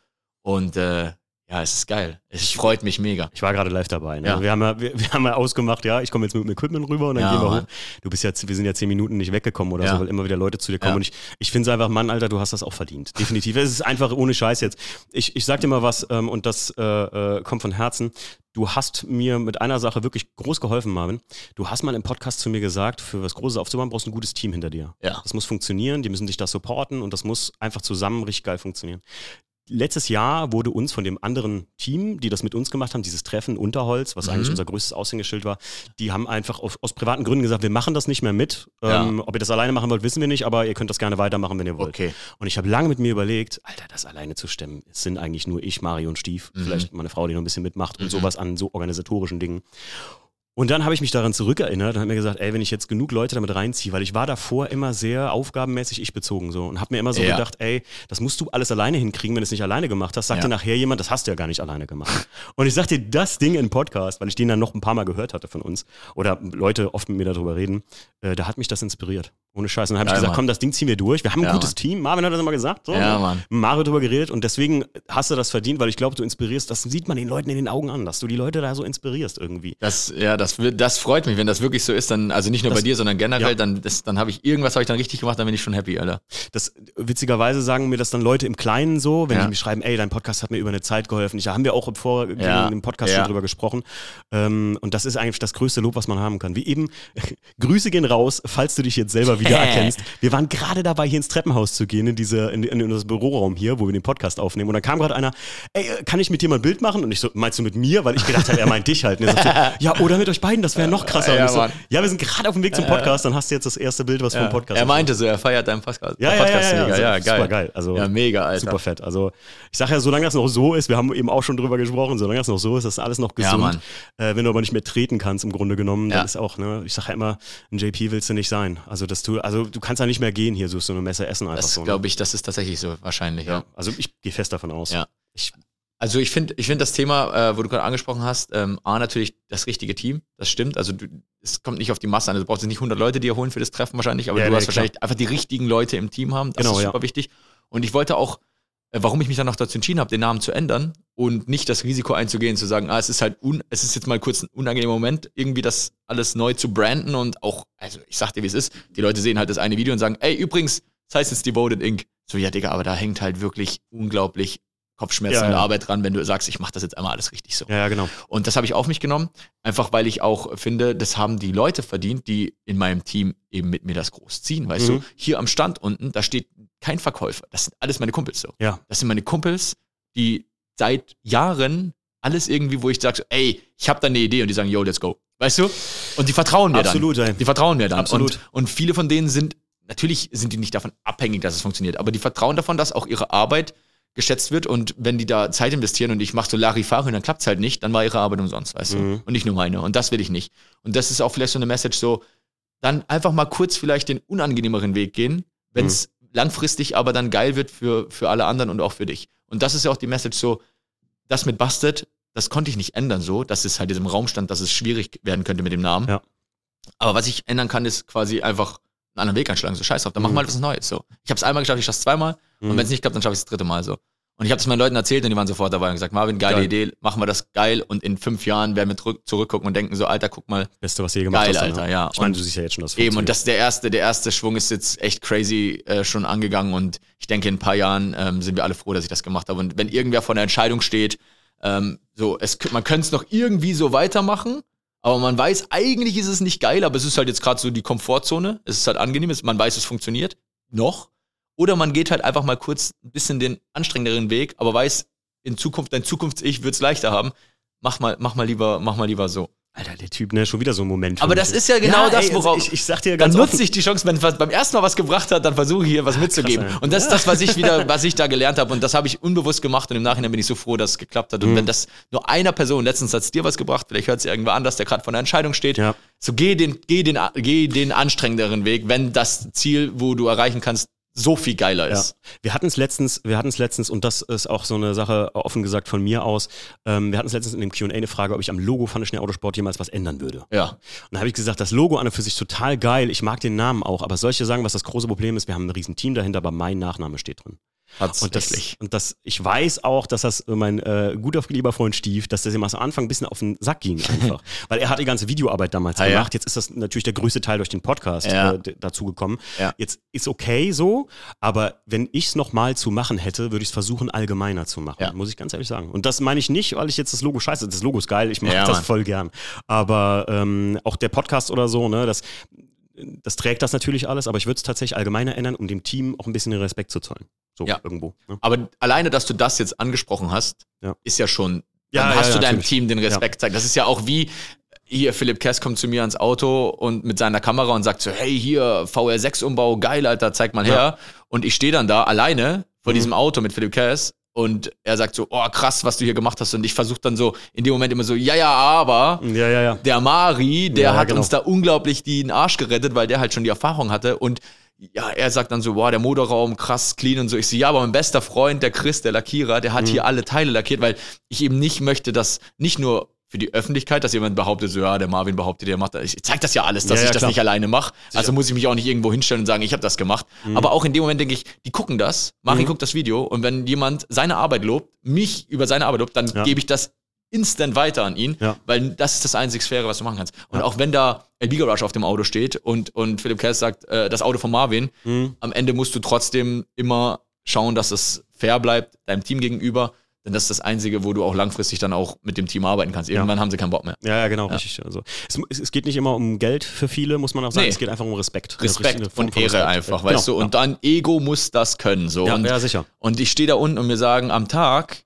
Und äh, ja, es ist geil. Es freut mich mega. Ich war gerade live dabei. Ne? Ja. Wir, haben ja, wir, wir haben ja ausgemacht, ja, ich komme jetzt mit dem Equipment rüber und dann Ja, gehen wir Mann. hoch. Du bist jetzt, wir sind ja zehn Minuten nicht weggekommen oder Ja. so, weil immer wieder Leute zu dir kommen. Ja. Und ich, ich finde es einfach, Mann, Alter, du hast das auch verdient. Definitiv. es ist einfach ohne Scheiß jetzt. Ich, ich sag dir mal was, ähm, und das äh, äh, kommt von Herzen. Du hast mir mit einer Sache wirklich groß geholfen, Marvin. Du hast mal im Podcast zu mir gesagt, für was Großes aufzubauen, brauchst du ein gutes Team hinter dir. Ja. Das muss funktionieren, die müssen dich da supporten und das muss einfach zusammen richtig geil funktionieren. Letztes Jahr wurde uns von dem anderen Team, die das mit uns gemacht haben, dieses Treffen Unterholz, was eigentlich unser größtes Aushängeschild war, die haben einfach auf, aus privaten Gründen gesagt, wir machen das nicht mehr mit. Ja. Ähm, ob ihr das alleine machen wollt, wissen wir nicht, aber ihr könnt das gerne weitermachen, wenn ihr wollt. Okay. Und ich habe lange mit mir überlegt, Alter, das alleine zu stemmen, es sind eigentlich nur ich, Mario und Stief, Mhm. vielleicht meine Frau, die noch ein bisschen mitmacht und sowas an so organisatorischen Dingen. Und dann habe ich mich daran zurückerinnert und habe mir gesagt, ey, wenn ich jetzt genug Leute damit reinziehe, weil ich war davor immer sehr aufgabenmäßig ich bezogen so und habe mir immer so Ja. gedacht, ey, das musst du alles alleine hinkriegen, wenn du es nicht alleine gemacht hast. Sagt Ja. dir nachher jemand, das hast du ja gar nicht alleine gemacht. und ich sag dir, das Ding im Podcast, weil ich den dann noch ein paar Mal gehört hatte von uns oder Leute oft mit mir darüber reden, äh, da hat mich das inspiriert. Ohne Scheiß. Und dann habe ich gesagt, Mann. komm, das Ding ziehen wir durch. Wir haben ein Ja, gutes Mann. Team. Marvin hat das immer gesagt. So, Ja? Mann. Mario drüber geredet und deswegen hast du das verdient, weil ich glaube, du inspirierst, das sieht man den Leuten in den Augen an, dass du die Leute da so inspirierst irgendwie. Das, ja, das, das freut mich, wenn das wirklich so ist, dann, also nicht nur Das- bei dir, sondern generell, ja. dann, das, dann habe ich irgendwas habe ich dann richtig gemacht, dann bin ich schon happy, Alter. Das witzigerweise sagen mir das dann Leute im Kleinen so, wenn Ja. die mir schreiben, ey, dein Podcast hat mir über eine Zeit geholfen. Ich, da haben wir auch im Vorgängigen Ja. im Podcast schon drüber gesprochen. Ähm, und das ist eigentlich das größte Lob, was man haben kann. Wie eben, Grüße gehen raus, falls du dich jetzt selber wiedererkennst. Wir waren gerade dabei, hier ins Treppenhaus zu gehen, in diese, in, in, in das Büroraum hier, wo wir den Podcast aufnehmen. Und dann kam gerade einer, ey, äh, kann ich mit dir mal ein Bild machen? Und ich so, meinst du mit mir? Weil ich gedacht habe, er meint dich halt. Und er sagte, ja, oder mit euch beiden, das wäre noch krasser. Ja, so, ja, wir sind gerade auf dem Weg zum Podcast, dann hast du jetzt das erste Bild, was vom Podcast er meinte so, er feiert deinen Podcast. Ja, ja, ja, Podcast ja, ja, ja, also, geil. super geil. Also, Ja, mega, Alter. Super fett. Also ich sage ja, solange das noch so ist, wir haben eben auch schon drüber gesprochen, solange das noch so ist, ist alles noch Ja, gesund. Äh, wenn du aber nicht mehr treten kannst, im Grunde genommen, dann Ja. ist auch, ne, ich sage ja immer, ein JP willst du nicht sein. Also dass du, also du kannst ja nicht mehr gehen hier, so so eine Messe essen einfach Das so. ne? glaube ich, das ist tatsächlich so, wahrscheinlich, ja. Also ich gehe fest davon aus. Ja. Ich, Also ich finde ich find das Thema, äh, wo du gerade angesprochen hast, ähm, A, natürlich das richtige Team, das stimmt. Also du, es kommt nicht auf die Masse an. Also du brauchst jetzt nicht 100 Leute, die ihr holen für das Treffen wahrscheinlich, aber Ja, du nee, hast klar. wahrscheinlich einfach die richtigen Leute im Team haben. Das Genau, ist ja. super wichtig. Und ich wollte auch, warum ich mich dann noch dazu entschieden habe, den Namen zu ändern und nicht das Risiko einzugehen, zu sagen, ah, es ist halt, un, es ist jetzt mal kurz ein unangenehmer Moment, irgendwie das alles neu zu branden und auch, also ich sag dir, wie es ist, die Leute sehen halt das eine Video und sagen, ey, übrigens, das heißt jetzt Devoted Inc. So, ja, Digga, aber da hängt halt wirklich unglaublich Kopfschmerzen Ja, und ja. Arbeit dran, wenn du sagst, ich mache das jetzt einmal alles richtig so. ja, ja, genau. Und das habe ich auf mich genommen, einfach weil ich auch finde, das haben die Leute verdient, die in meinem Team eben mit mir das groß ziehen. Weißt Mhm. du, hier am Stand unten, da steht kein Verkäufer. Das sind alles meine Kumpels so. Ja. Das sind meine Kumpels, die seit Jahren alles irgendwie, wo ich sage, so, ey, ich habe da eine Idee und die sagen, yo, let's go. Weißt du? Und die vertrauen mir Absolut, dann. Die vertrauen mir dann. Absolut. Und, und viele von denen sind, natürlich sind die nicht davon abhängig, dass es funktioniert, aber die vertrauen davon, dass auch ihre Arbeit geschätzt wird und wenn die da Zeit investieren und ich mache so Larifari und dann klappt's halt nicht, dann war ihre Arbeit umsonst, weißt Mhm. du? Und nicht nur meine. Und das will ich nicht. Und das ist auch vielleicht so eine Message so, dann einfach mal kurz vielleicht den unangenehmeren Weg gehen, wenn es Mhm. Langfristig aber dann geil wird für, für alle anderen und auch für dich. Und das ist ja auch die Message so, das mit Busted, das konnte ich nicht ändern so, dass es halt diesem Raum stand, dass es schwierig werden könnte mit dem Namen. Ja. Aber was ich ändern kann, ist quasi einfach einen anderen Weg einschlagen. So scheiß drauf, dann machen Mhm. wir halt was Neues. So. Ich habe es einmal geschafft, ich schaffe es zweimal. Mhm. Und wenn es nicht klappt, dann schaffe ich es das dritte Mal so. Und ich habe das meinen Leuten erzählt und die waren sofort dabei und gesagt, Marvin, geile Geil. Idee, machen wir das geil und in fünf Jahren werden wir zurück, zurückgucken und denken so, Alter, guck mal, Beste, was je gemacht Geil, hast. Alter, ja. Ich meine, Und du siehst ja jetzt schon das Eben, und das der erste, der erste Schwung ist jetzt echt crazy äh, schon angegangen und ich denke, in ein paar Jahren ähm, sind wir alle froh, dass ich das gemacht habe. Und wenn irgendwer vor der Entscheidung steht, ähm, so, es, man könnte es noch irgendwie so weitermachen, aber man weiß, eigentlich ist es nicht geil, aber es ist halt jetzt gerade so die Komfortzone, es ist halt angenehm, es, man weiß, es funktioniert, noch. Oder man geht halt einfach mal kurz ein bisschen den anstrengenderen Weg, aber weiß, in Zukunft, dein Zukunfts-Ich wird es leichter haben. Mach mal, mach mal lieber, mach mal lieber so. Alter, der Typ, ne, schon wieder so ein Moment. Aber das ist ja genau das, ey, worauf- Ich, ich sag dir Dann ganz nutze offen, ich die Chance, wenn was beim ersten Mal was gebracht hat, dann versuche ich hier was mitzugeben. ey. und das ist das, was ich wieder, was ich da gelernt habe. Und das habe ich unbewusst gemacht und im Nachhinein bin ich so froh, dass es geklappt hat. Und Mhm. wenn das nur einer Person, letztens hat es dir was gebracht, vielleicht hört es irgendwer an, dass der gerade vor einer Entscheidung steht. Ja. So geh den, geh den, geh den anstrengenderen Weg, wenn das Ziel, wo du erreichen kannst, so viel geiler Ja. ist. Wir hatten es letztens, wir hatten es letztens, und das ist auch so eine Sache, offen gesagt von mir aus, ähm, wir hatten es letztens in dem Q&A eine Frage, ob ich am Logo von der Schnee Autosport jemals was ändern würde. Ja. Und da habe ich gesagt, das Logo an und für sich total geil, ich mag den Namen auch, aber solche sagen, was das große Problem ist, wir haben ein riesen Team dahinter, aber mein Nachname steht drin. Und das, und das, ich weiß auch, dass das äh, mein äh, guter lieber Freund Steve, dass das ihm am Anfang ein bisschen auf den Sack ging einfach. Weil er hat die ganze Videoarbeit damals Ah, ja. gemacht. Jetzt ist das natürlich der größte Teil durch den Podcast Ja. äh, dazu gekommen. Ja. Jetzt ist okay so, aber wenn ich es nochmal zu machen hätte, würde ich es versuchen, allgemeiner zu machen. Ja. Muss ich ganz ehrlich sagen. Und das meine ich nicht, weil ich jetzt das Logo scheiße. Das Logo ist geil, ich mag Ja, das Mann. voll gern. Aber ähm, auch der Podcast oder so, ne, das, das trägt das natürlich alles, aber ich würde es tatsächlich allgemeiner ändern, um dem Team auch ein bisschen den Respekt zu zollen. So Ja. irgendwo. Ne? Aber alleine, dass du das jetzt angesprochen hast, Ja. ist ja schon, Ja, dann ja, hast ja, du deinem natürlich. Team den Respekt gezeigt. Das ist ja auch wie, hier, Philipp Kess kommt zu mir ans Auto und mit seiner Kamera und sagt so, hey, hier, VR6-Umbau, geil, Alter, zeig mal her. Und ich stehe dann da alleine vor Mhm. diesem Auto mit Philipp Kess und er sagt so, oh, krass, was du hier gemacht hast. Und ich versuche dann so in dem Moment immer so, ja, ja, aber Ja, ja, ja. der Mari, der Ja, hat genau. uns da unglaublich den Arsch gerettet, weil der halt schon die Erfahrung hatte und ja, er sagt dann so, boah, der Motorraum krass clean und so. Ich so, ja, aber mein bester Freund, der Chris, der Lackierer, der Mhm. hat hier alle Teile lackiert, weil ich eben nicht möchte, dass nicht nur für die Öffentlichkeit, dass jemand behauptet, so, ja, der Marvin behauptet, der macht das. Ich zeig das ja alles, dass Ja, ja, ich das klar. nicht alleine mache. Also muss ich mich auch nicht irgendwo hinstellen und sagen, ich habe das gemacht. Mhm. Aber auch in dem Moment denke ich, die gucken das, Marin guckt das Video und wenn jemand seine Arbeit lobt, mich über seine Arbeit lobt, dann Ja. gebe ich das instant weiter an ihn, Ja. weil das ist das einzig Faire, was du machen kannst. Und Ja. auch wenn da El Garage auf dem Auto steht und, und Philipp Kess sagt, äh, das Auto von Marvin, Mhm. am Ende musst du trotzdem immer schauen, dass es fair bleibt, deinem Team gegenüber, denn das ist das Einzige, wo du auch langfristig dann auch mit dem Team arbeiten kannst. Irgendwann haben sie keinen Bock mehr. Ja, ja, genau, richtig. Also, es, es, geht nicht immer um Geld für viele, muss man auch sagen. Nee. Es geht einfach um Respekt. Eine Respekt Form und von Ehre Respekt. einfach, Genau, weißt du? Und dann Ego muss das können. So. ja, und, ja, sicher. und ich stehe da unten und mir sagen am Tag,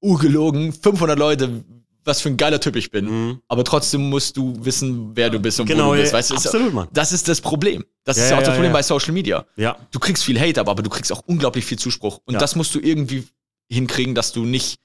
ungelogen, 500 Leute, was für ein geiler Typ ich bin. Mhm. Aber trotzdem musst du wissen, wer du bist und Genau, wo du ja, bist. Weißt du, ist- absolut, Mann. Das ist das Problem. Das Ja, ist ja auch ja, das Problem ja. bei Social Media. Ja, Du kriegst viel Hate ab, aber du kriegst auch unglaublich viel Zuspruch. Und Ja. das musst du irgendwie hinkriegen, dass du nicht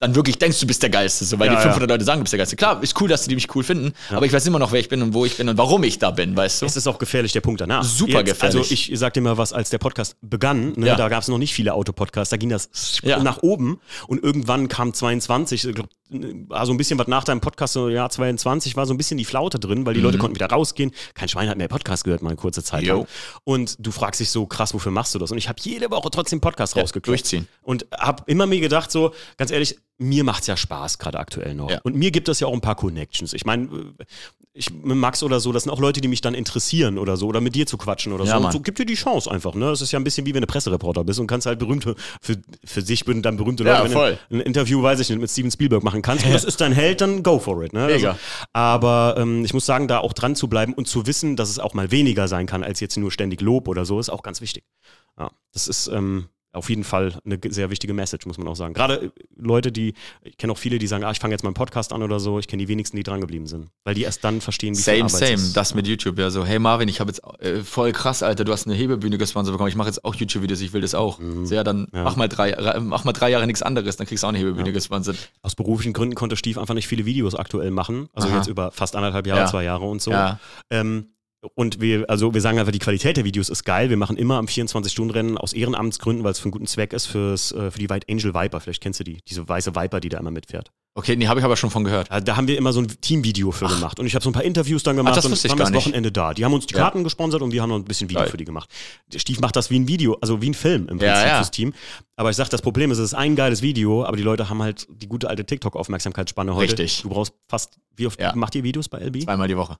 dann wirklich denkst, du bist der Geilste, so, weil Ja, die ja. 500 Leute sagen, du bist der Geilste. Klar, ist cool, dass die mich cool finden, aber ich weiß immer noch, wer ich bin und wo ich bin und warum ich da bin, weißt du? es ist auch gefährlich, der Punkt danach. Super gefährlich. Also ich sag dir mal was, als der Podcast begann, ne, Ja. da gab es noch nicht viele Autopodcasts, da ging das Ja. nach oben und irgendwann kam 22, ich glaub, war so ein bisschen was nach deinem Podcast, so Jahr 22, war so ein bisschen die Flaute drin, weil die Leute konnten wieder rausgehen. Kein Schwein hat mehr Podcast gehört, mal eine kurze Zeit Mhm. Lang. Und du fragst dich so, krass, wofür machst du das? Und ich habe jede Woche trotzdem Podcast Ja, rausgeklopft. durchziehen. Und habe immer mir gedacht, so, ganz ehrlich, mir macht's ja Spaß, gerade aktuell noch. Ja. Und mir gibt es ja auch ein paar Connections. Ich meine, ich mit Max oder so, das sind auch Leute, die mich dann interessieren oder so, oder mit dir zu quatschen oder Ja, so. Und Mann. so gibt dir die Chance einfach, ne? Es ist ja ein bisschen wie wenn du Pressereporter bist und kannst halt berühmte, für, für sich bin dann berühmte Ja, Leute, wenn voll. du ein Interview, weiß ich nicht, mit Steven Spielberg machen kannst. Und das ist dein Held, dann go for it, ne? Mega. Also, aber ähm, ich muss sagen, da auch dran zu bleiben und zu wissen, dass es auch mal weniger sein kann, als jetzt nur ständig Lob oder so, ist auch ganz wichtig. Ja, das ist ähm, auf jeden Fall eine sehr wichtige Message, muss man auch sagen. Gerade äh, Leute, die, ich kenne auch viele, die sagen, ah, ich fange jetzt mal einen Podcast an oder so, ich kenne die wenigsten, die dran geblieben sind. Weil die erst dann verstehen, wie viel Same, Arbeit same. ist. Das mit YouTube, ja, so, hey Marvin, ich habe jetzt äh, voll krass, Alter, du hast eine Hebebühne gesponsert bekommen, ich mache jetzt auch YouTube-Videos, ich will das auch. So, ja, dann Mhm. Ja. Mach, mal drei, mach mal drei Jahre nichts anderes, dann kriegst du auch eine Hebebühne gesponsert. Aus beruflichen Gründen konnte Steve einfach nicht viele Videos aktuell machen. Also Aha. jetzt über fast anderthalb Jahre, Ja. zwei Jahre und so. Ja. Ähm, und wir, also wir sagen einfach, die Qualität der Videos ist geil. Wir machen immer am 24-Stunden-Rennen aus Ehrenamtsgründen, weil es für einen guten Zweck ist, fürs, äh, für die White Angel Viper. Vielleicht kennst du die, diese weiße Viper, die da immer mitfährt. Okay, nee, habe ich aber schon von gehört. Da, da haben wir immer so ein Teamvideo für gemacht. Und ich habe so ein paar Interviews dann gemacht das und waren das. Wochenende da. Die haben uns die Ja. Karten gesponsert und wir haben noch ein bisschen Video Geil. für die gemacht. Der Steve macht das wie ein Video, also wie ein Film im Prinzip Ja, ja. fürs Team. Aber ich sag, das Problem ist, es ist ein geiles Video, aber die Leute haben halt die gute alte TikTok-Aufmerksamkeitsspanne heute. Richtig. Du brauchst fast, wie oft Ja. macht ihr Videos bei LB? Zweimal die Woche.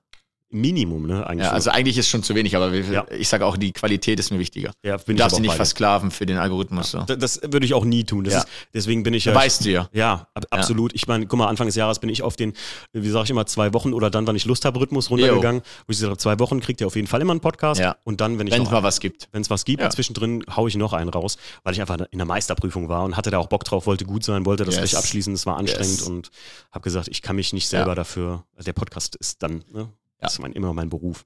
Minimum, ne? Eigentlich Ja, so. also eigentlich ist schon zu wenig, aber Ja. ich sage auch, die Qualität ist mir wichtiger. ja, bin Du darfst dich nicht versklaven für den Algorithmus. So. Da- Das würde ich auch nie tun. Das ist, deswegen bin ich ja. Weißt du ja. Ja, ab, absolut. Ich meine, guck mal, Anfang des Jahres bin ich auf den, wie sage ich immer, zwei Wochen oder dann, wann ich Lust habe, Rhythmus runtergegangen. Wo ich gesagt habe, zwei Wochen kriegt ihr auf jeden Fall immer einen Podcast. Ja. Und dann, wenn ich Wenn es mal was gibt. wenn es was gibt, zwischendrin haue ich noch einen raus, weil ich einfach in der Meisterprüfung war und hatte da auch Bock drauf, wollte gut sein, wollte das Yes. gleich abschließen, es war anstrengend Yes. und habe gesagt, ich kann mich nicht selber dafür, der Podcast ist dann, ne, das Ja. ist mein, immer mein Beruf.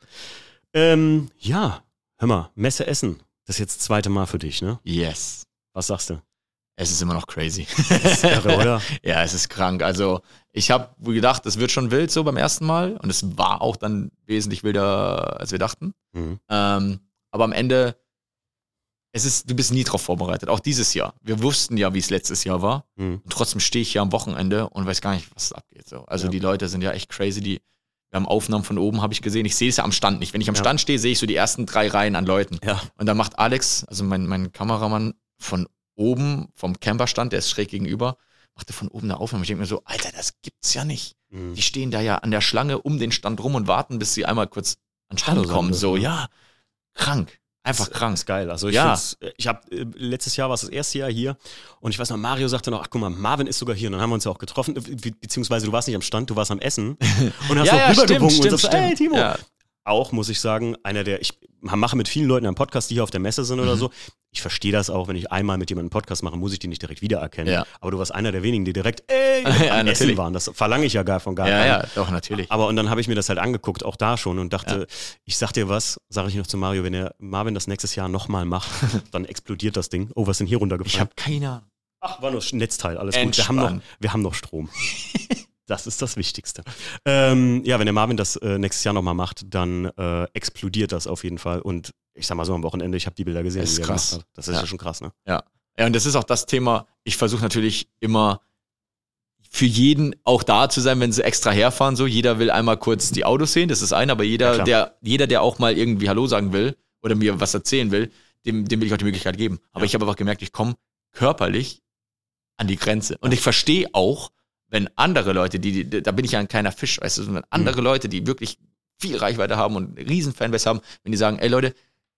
Ähm, ja, hör mal, Messe Essen, das ist jetzt das zweite Mal für dich, ne? Yes. Was sagst du? Es ist immer noch crazy. Irre, oder? ja, es ist krank. Also ich habe gedacht, es wird schon wild so beim ersten Mal und es war auch dann wesentlich wilder, als wir dachten. Mhm. Ähm, aber am Ende, es ist, du bist nie drauf vorbereitet. Auch dieses Jahr. Wir wussten ja, wie es letztes Jahr war. Mhm. Und trotzdem stehe ich hier am Wochenende und weiß gar nicht, was abgeht. So. Also Ja. die Leute sind ja echt crazy. Die, wir haben Aufnahmen von oben, habe ich gesehen. Ich sehe es ja am Stand nicht. Wenn ich am Ja. Stand stehe, sehe ich so die ersten drei Reihen an Leuten. Ja. Und dann macht Alex, also mein, mein Kameramann, von oben, vom Camperstand, der ist schräg gegenüber, macht er von oben eine Aufnahme. Ich denke mir so, Alter, das gibt's ja nicht. Mhm. Die stehen da ja an der Schlange um den Stand rum und warten, bis sie einmal kurz an den Stand kommen. So, ja, krank. Einfach Das krank. ist geil. Also ich, Ja. find's- ich habe letztes Jahr war es das erste Jahr hier und ich weiß noch, Mario sagte noch, ach guck mal, Marvin ist sogar hier und dann haben wir uns ja auch getroffen, äh, be- beziehungsweise du warst nicht am Stand, du warst am Essen und hast Ja, noch ja, rübergewunken stimmt, und sagst, stimmt, hey Timo. Ja. Auch muss ich sagen, einer der, ich mache mit vielen Leuten einen Podcast, die hier auf der Messe sind Mhm. oder so. Ich verstehe das auch, wenn ich einmal mit jemandem einen Podcast mache, muss ich die nicht direkt wiedererkennen. Ja. Aber du warst einer der wenigen, die direkt, ey, Ja, am Essen waren. Das verlange ich ja gar von gar Ja, keinem. ja, doch, natürlich. Aber und dann habe ich mir das halt angeguckt, auch da schon und dachte, ich sag dir was, sage ich noch zu Mario, wenn der Marvin das nächstes Jahr nochmal macht, dann explodiert das Ding. Oh, was denn hier Ich runtergefallen? habe keine Ahnung. Ach, war nur Netzteil, alles gut. Wir haben, noch, wir haben noch Strom. Das ist das Wichtigste. Ähm, ja, wenn der Marvin das äh, nächstes Jahr nochmal macht, dann äh, explodiert das auf jeden Fall. Und ich sag mal so am Wochenende, ich habe die Bilder gesehen. Das ist krass. Das ist ja. Ja. schon krass, ne? Ja, und das ist auch das Thema, ich versuche natürlich immer für jeden auch da zu sein, wenn sie extra herfahren. So, jeder will einmal kurz die Autos sehen, das ist ein, aber Ja, jeder, klar. der, jeder, der auch mal irgendwie Hallo sagen will oder mir was erzählen will, dem, dem will ich auch die Möglichkeit geben. Aber Ja. ich habe einfach gemerkt, ich komme körperlich an die Grenze. Und ich verstehe auch, wenn andere Leute, die, die, da bin ich ja ein kleiner Fisch, weißt du, sondern andere Mhm. Leute, die wirklich viel Reichweite haben und riesen Fanbase haben, wenn die sagen, ey Leute,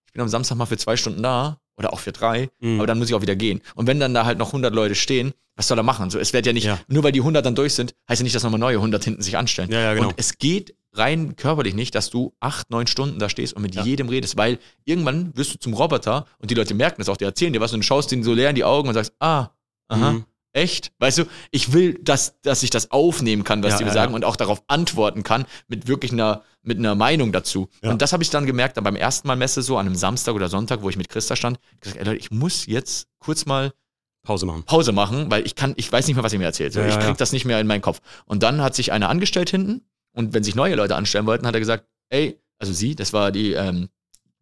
ich bin am Samstag mal für zwei Stunden da oder auch für drei, Mhm. aber dann muss ich auch wieder gehen. Und wenn dann da halt noch 100 Leute stehen, was soll er machen? So, es wird ja nicht, Ja. nur weil die 100 dann durch sind, heißt ja nicht, dass nochmal neue 100 hinten sich anstellen. Ja, ja, genau. Und es geht rein körperlich nicht, dass du acht, neun Stunden da stehst und mit Ja. jedem redest, weil irgendwann wirst du zum Roboter und die Leute merken das auch, die erzählen dir was und du schaust denen so leer in die Augen und sagst, ah, aha, Mhm. Echt? Weißt du, ich will, dass, dass ich das aufnehmen kann, was Ja, die mir ja, sagen ja. und auch darauf antworten kann mit wirklich einer, mit einer Meinung dazu. Und das habe ich dann gemerkt, dann beim ersten Mal Messe, so an einem Samstag oder Sonntag, wo ich mit Christa stand, gesagt, ey Leute, ich muss jetzt kurz mal Pause machen. Pause machen, weil ich kann, ich weiß nicht mehr, was ihr mir erzählt. So, ich krieg das nicht mehr in meinen Kopf. Und dann hat sich einer angestellt hinten und wenn sich neue Leute anstellen wollten, hat er gesagt, ey, also sie, das war die, ähm,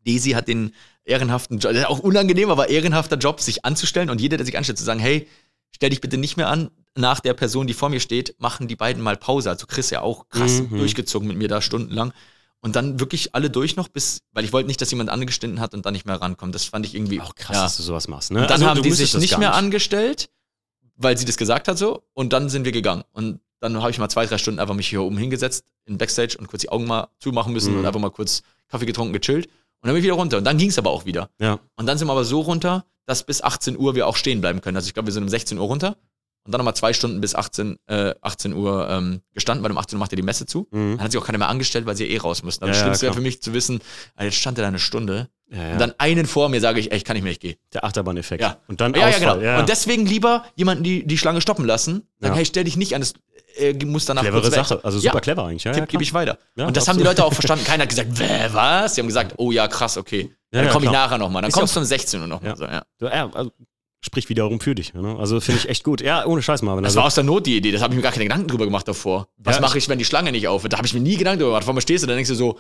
Daisy hat den ehrenhaften Job, auch unangenehm, aber ehrenhafter Job, sich anzustellen und jeder, der sich anstellt, zu sagen, hey, stell dich bitte nicht mehr an nach der Person, die vor mir steht, machen die beiden mal Pause. Also Chris ja auch krass Mhm. durchgezogen mit mir da stundenlang. Und dann wirklich alle durch noch bis, weil ich wollte nicht, dass jemand angestanden hat und dann nicht mehr rankommt. Das fand ich irgendwie Auch krass, ja. dass du sowas machst, ne? Und dann Also, haben die sich nicht mehr angestellt, weil sie das gesagt hat so. Und dann sind wir gegangen. Und dann habe ich mal zwei, drei Stunden einfach mich hier oben hingesetzt in Backstage und kurz die Augen mal zumachen müssen Mhm. und einfach mal kurz Kaffee getrunken, gechillt. Und dann bin ich wieder runter. Und dann ging es aber auch wieder. Ja. Und dann sind wir aber so runter, dass bis 18 Uhr wir auch stehen bleiben können. Also ich glaube, wir sind um 16 Uhr runter. Und dann nochmal zwei Stunden bis 18, äh, 18 Uhr ähm, gestanden, weil um 18 Uhr macht ja die Messe zu. Mhm. Dann hat sich auch keiner mehr angestellt, weil sie ja eh raus mussten. Aber Ja, das ja, Schlimmste wäre klar. für mich zu wissen, ah, jetzt stand er da eine Stunde. Ja, ja. Und dann einen vor mir sage ich, ey, ich kann nicht mehr, ich gehe. der Achterbahneffekt. Ja. Und dann Ja, ja, genau. Ja, Und deswegen lieber jemanden die, die Schlange stoppen lassen. Sagen, Ja. hey, stell dich nicht an, das äh, muss danach Clevere. Sache. Also super Ja. clever eigentlich. Ja, Tipp ja, gebe ich weiter. Ja, und das haben die absolut. Leute auch verstanden. Keiner hat gesagt, was? Die haben gesagt, oh ja, krass, okay. Dann komme ich klar. nachher nochmal. Dann Ist kommst du um 16 Uhr nochmal. Ja. So, ja. Ja, also, spricht wiederum für dich. Ne? Also finde ich echt gut. Ja, ohne Scheiß, Marvin. Das Also, war aus der Not die Idee. Das habe ich mir gar keine Gedanken drüber gemacht davor. Was Ja, mache ich, wenn die Schlange nicht aufhört? Da habe ich mir nie Gedanken drüber gemacht. Vor mir stehst du, dann denkst du so,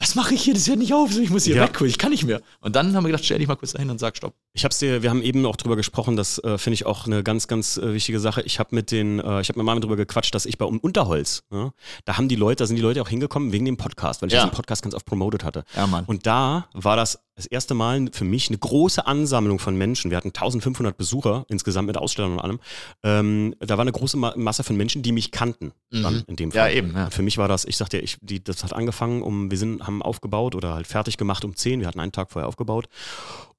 was mache ich hier? Das hört nicht auf. Ich muss hier Ja. weg. Ich kann nicht mehr. Und dann haben wir gedacht, stell dich mal kurz dahin und sag Stopp. Ich hab's dir, wir haben eben auch drüber gesprochen, das äh, finde ich auch eine ganz, ganz äh, wichtige Sache. Ich habe mit den, äh, ich habe mit Marvin drüber gequatscht, dass ich bei um Unterholz, ne, da haben die Leute, da sind die Leute auch hingekommen wegen dem Podcast, weil ich Ja. diesen Podcast ganz oft promotet hatte. Ja, Mann. Und da war das das erste Mal für mich eine große Ansammlung von Menschen. Wir hatten 1500 Besucher insgesamt mit Ausstellern und allem. Ähm, da war eine große Ma Masse von Menschen, die mich kannten. Dann Mhm. in dem Ja, Fall. eben, ja. Für mich war das, ich sagte, ich, die, das hat angefangen, um, wir sind, haben aufgebaut oder halt fertig gemacht um 10. Wir hatten einen Tag vorher aufgebaut.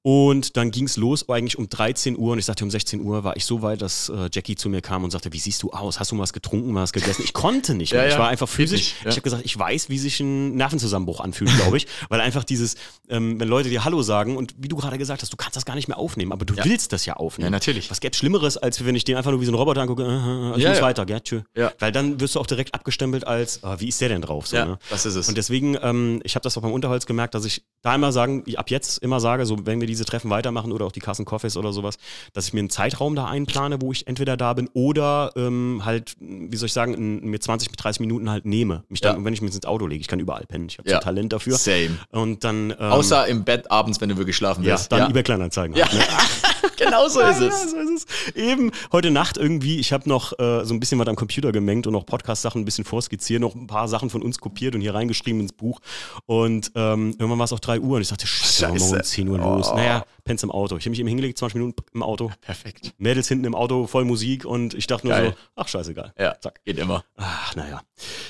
Und dann ging es los, eigentlich um 13 Uhr und ich sagte, um 16 Uhr war ich so weit, dass äh, Jackie zu mir kam und sagte, wie siehst du aus? Hast du mal was getrunken, mal was gegessen? Ich konnte nicht mehr. Ja, Ich ja. war einfach physisch. Ja. Ich habe gesagt, ich weiß, wie sich ein Nervenzusammenbruch anfühlt, glaube ich. Weil einfach dieses, ähm, wenn Leute dir Hallo sagen und wie du gerade gesagt hast, du kannst das gar nicht mehr aufnehmen, aber du willst das ja aufnehmen. Ja, natürlich. Was gäbe Schlimmeres, als wenn ich den einfach nur wie so ein Roboter angucke, äh, äh, ich Ja, muss ja. weiter, gell, tschö. Weil dann wirst du auch direkt abgestempelt als, ah, wie ist der denn drauf? So, Ja, ne? das ist es. Und deswegen, ähm, ich habe das auch beim Unterholz gemerkt, dass ich da immer sagen, ab jetzt immer sage, so wenn wir diese Treffen weitermachen oder auch die Carson Coffees oder sowas, dass ich mir einen Zeitraum da einplane, wo ich entweder da bin oder ähm, halt, wie soll ich sagen, in, mir 20 bis 30 Minuten halt nehme. Mich dann, Ja. wenn ich mich ins Auto lege, ich kann überall pennen. Ich habe Ja. so Talent dafür. Same. Und dann ähm, Außer im Bett abends, wenn du wirklich schlafen ja, willst. dann eBay Kleinanzeigen. Ja. Halt, ne? genau so ist Ja, es. so ist es. Eben heute Nacht irgendwie, ich habe noch äh, so ein bisschen was am Computer gemengt und noch Podcast-Sachen ein bisschen vorskizziert, noch ein paar Sachen von uns kopiert und hier reingeschrieben ins Buch. Und ähm, irgendwann war es auch 3 Uhr und ich dachte, scheiße, Scheiße. um 10 Uhr los. Oh. Naja, pennst im Auto. Ich habe mich eben hingelegt, 20 Minuten im Auto. Perfekt. Mädels hinten im Auto, voll Musik und ich dachte nur Geil. so, ach scheißegal. Ja, Zack. geht immer. Ach, naja.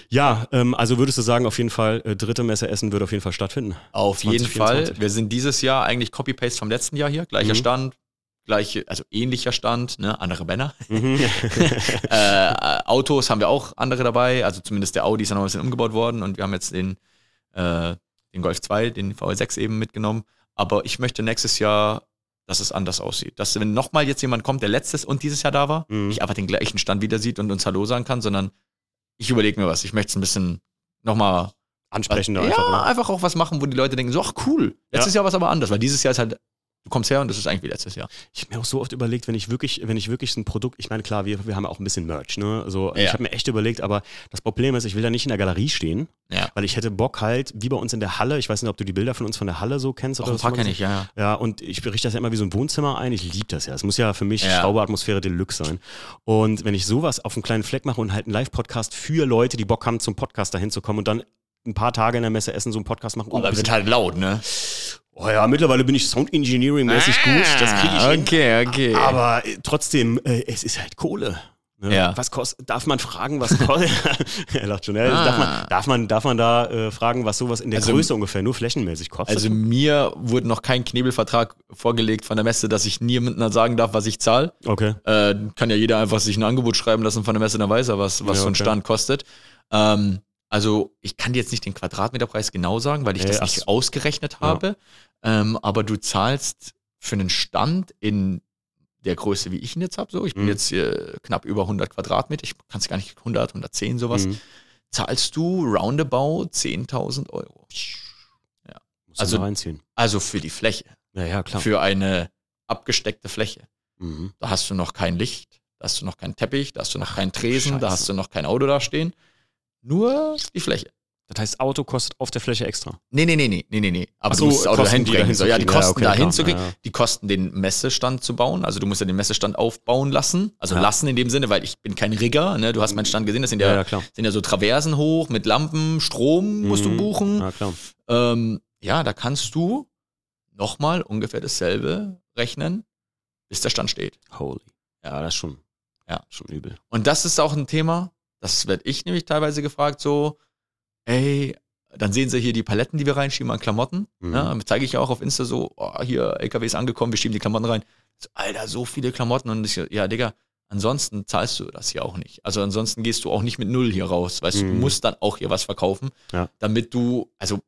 Ja, ähm, also würdest du sagen, auf jeden Fall, äh, dritte Messe Essen wird auf jeden Fall stattfinden. Auf jeden 2024. Fall. Wir sind dieses Jahr eigentlich Copy-Paste vom letzten Jahr hier. Gleicher Mhm. Stand, gleiche, also ähnlicher Stand, ne? andere Männer. Mhm. äh, Autos haben wir auch andere dabei. Also zumindest der Audi ist ja noch ein bisschen umgebaut worden und wir haben jetzt den, äh, den Golf 2, den VL6 eben mitgenommen. Aber ich möchte nächstes Jahr, dass es anders aussieht. Dass wenn nochmal jetzt jemand kommt, der letztes und dieses Jahr da war, Mhm. nicht einfach den gleichen Stand wieder sieht und uns Hallo sagen kann, sondern ich überlege mir was. Ich möchte es ein bisschen nochmal Ansprechender ja, einfach. einfach, oder? einfach auch was machen, wo die Leute denken, so, ach cool, letztes Jahr war es aber anders, weil dieses Jahr ist halt, du kommst her und das ist eigentlich wie letztes Jahr. Ich habe mir auch so oft überlegt, wenn ich wirklich, wenn ich wirklich so ein Produkt, ich meine, klar, wir, wir haben auch ein bisschen Merch, ne? Also Ja. ich habe mir echt überlegt, aber das Problem ist, ich will da nicht in der Galerie stehen, Ja. weil ich hätte Bock halt, wie bei uns in der Halle, ich weiß nicht, ob du die Bilder von uns von der Halle so kennst Auch oder ein das paar kenne ich, ja, ja. Ja, und ich berichte das ja immer wie so ein Wohnzimmer ein. Ich liebe das ja. Es muss ja für mich Ja. Schrauberatmosphäre Deluxe sein. Und wenn ich sowas auf einem kleinen Fleck mache und halt einen Live-Podcast für Leute, die Bock haben, zum Podcast dahin zu kommen und dann ein paar Tage in der Messe essen, so einen Podcast machen. und Aber ein wird bisschen- halt laut, ne? Oh ja, mittlerweile bin ich Sound Engineering-mäßig gut. Das kriege ich hin. Ah, Okay, okay. Aber äh, trotzdem, äh, es ist halt Kohle. Ne? Ja. Was kostet, darf man fragen, was kostet? er lacht schon. Ja, Ah. darf, man, darf, man, darf man da äh, fragen, was sowas in der Also- Größe ungefähr nur flächenmäßig kostet? also mir wurde noch kein Knebelvertrag vorgelegt von der Messe, dass ich niemandem sagen darf, was ich zahle. okay. Äh, kann ja jeder einfach sich ein Angebot schreiben lassen von der Messe, dann weiß er, was, was Ja, so ein okay. Stand kostet. Ähm, also ich kann dir jetzt nicht den Quadratmeterpreis genau sagen, weil ich Ja, das nicht ausgerechnet habe. Ähm, aber du zahlst für einen Stand in der Größe, wie ich ihn jetzt habe, so, ich bin Mhm. jetzt hier knapp über 100 Quadratmeter, ich kann es gar nicht, 100, 110 sowas, Mhm. zahlst du roundabout 10.000 Euro. Muss Also- reinziehen. Also für die Fläche, Ja, ja, klar. für eine abgesteckte Fläche. Mhm. Da hast du noch kein Licht, da hast du noch keinen Teppich, da hast du noch keinen Tresen, da Scheiße. hast du noch kein Auto da stehen. Nur die Fläche. Das heißt, Auto kostet auf der Fläche extra. Nee, nee, nee, nee, nee, nee, nee. Aber Ach du so, musst das Auto Kosten, dahin bringen. So, ja, die kriegen. Ja, Kosten okay, dahin zu kriegen, Ja, die Kosten, den Messestand zu bauen. Also du musst ja den Messestand aufbauen lassen. Also Ja. lassen in dem Sinne, weil ich bin kein Rigger. Ne? Du hast meinen Stand gesehen, das sind ja, Ja, sind ja so Traversen hoch mit Lampen, Strom musst du Mhm. buchen. Ja, klar. Ähm, ja, da kannst du nochmal ungefähr dasselbe rechnen, bis der Stand steht. Holy. Ja, das ist schon, Ja. schon übel. Und das ist auch ein Thema, das werde ich nämlich teilweise gefragt, so, ey, dann sehen sie hier die Paletten, die wir reinschieben an Klamotten. Mhm. Ja, zeige ich ja auch auf Insta so, oh, hier, LKW ist angekommen, wir schieben die Klamotten rein. So, Alter, so viele Klamotten. Und ich, so, ja, Digga, ansonsten zahlst du das hier auch nicht. Also ansonsten gehst du auch nicht mit Null hier raus. Weißt du, du Mhm. musst dann auch hier was verkaufen, Ja. damit du, also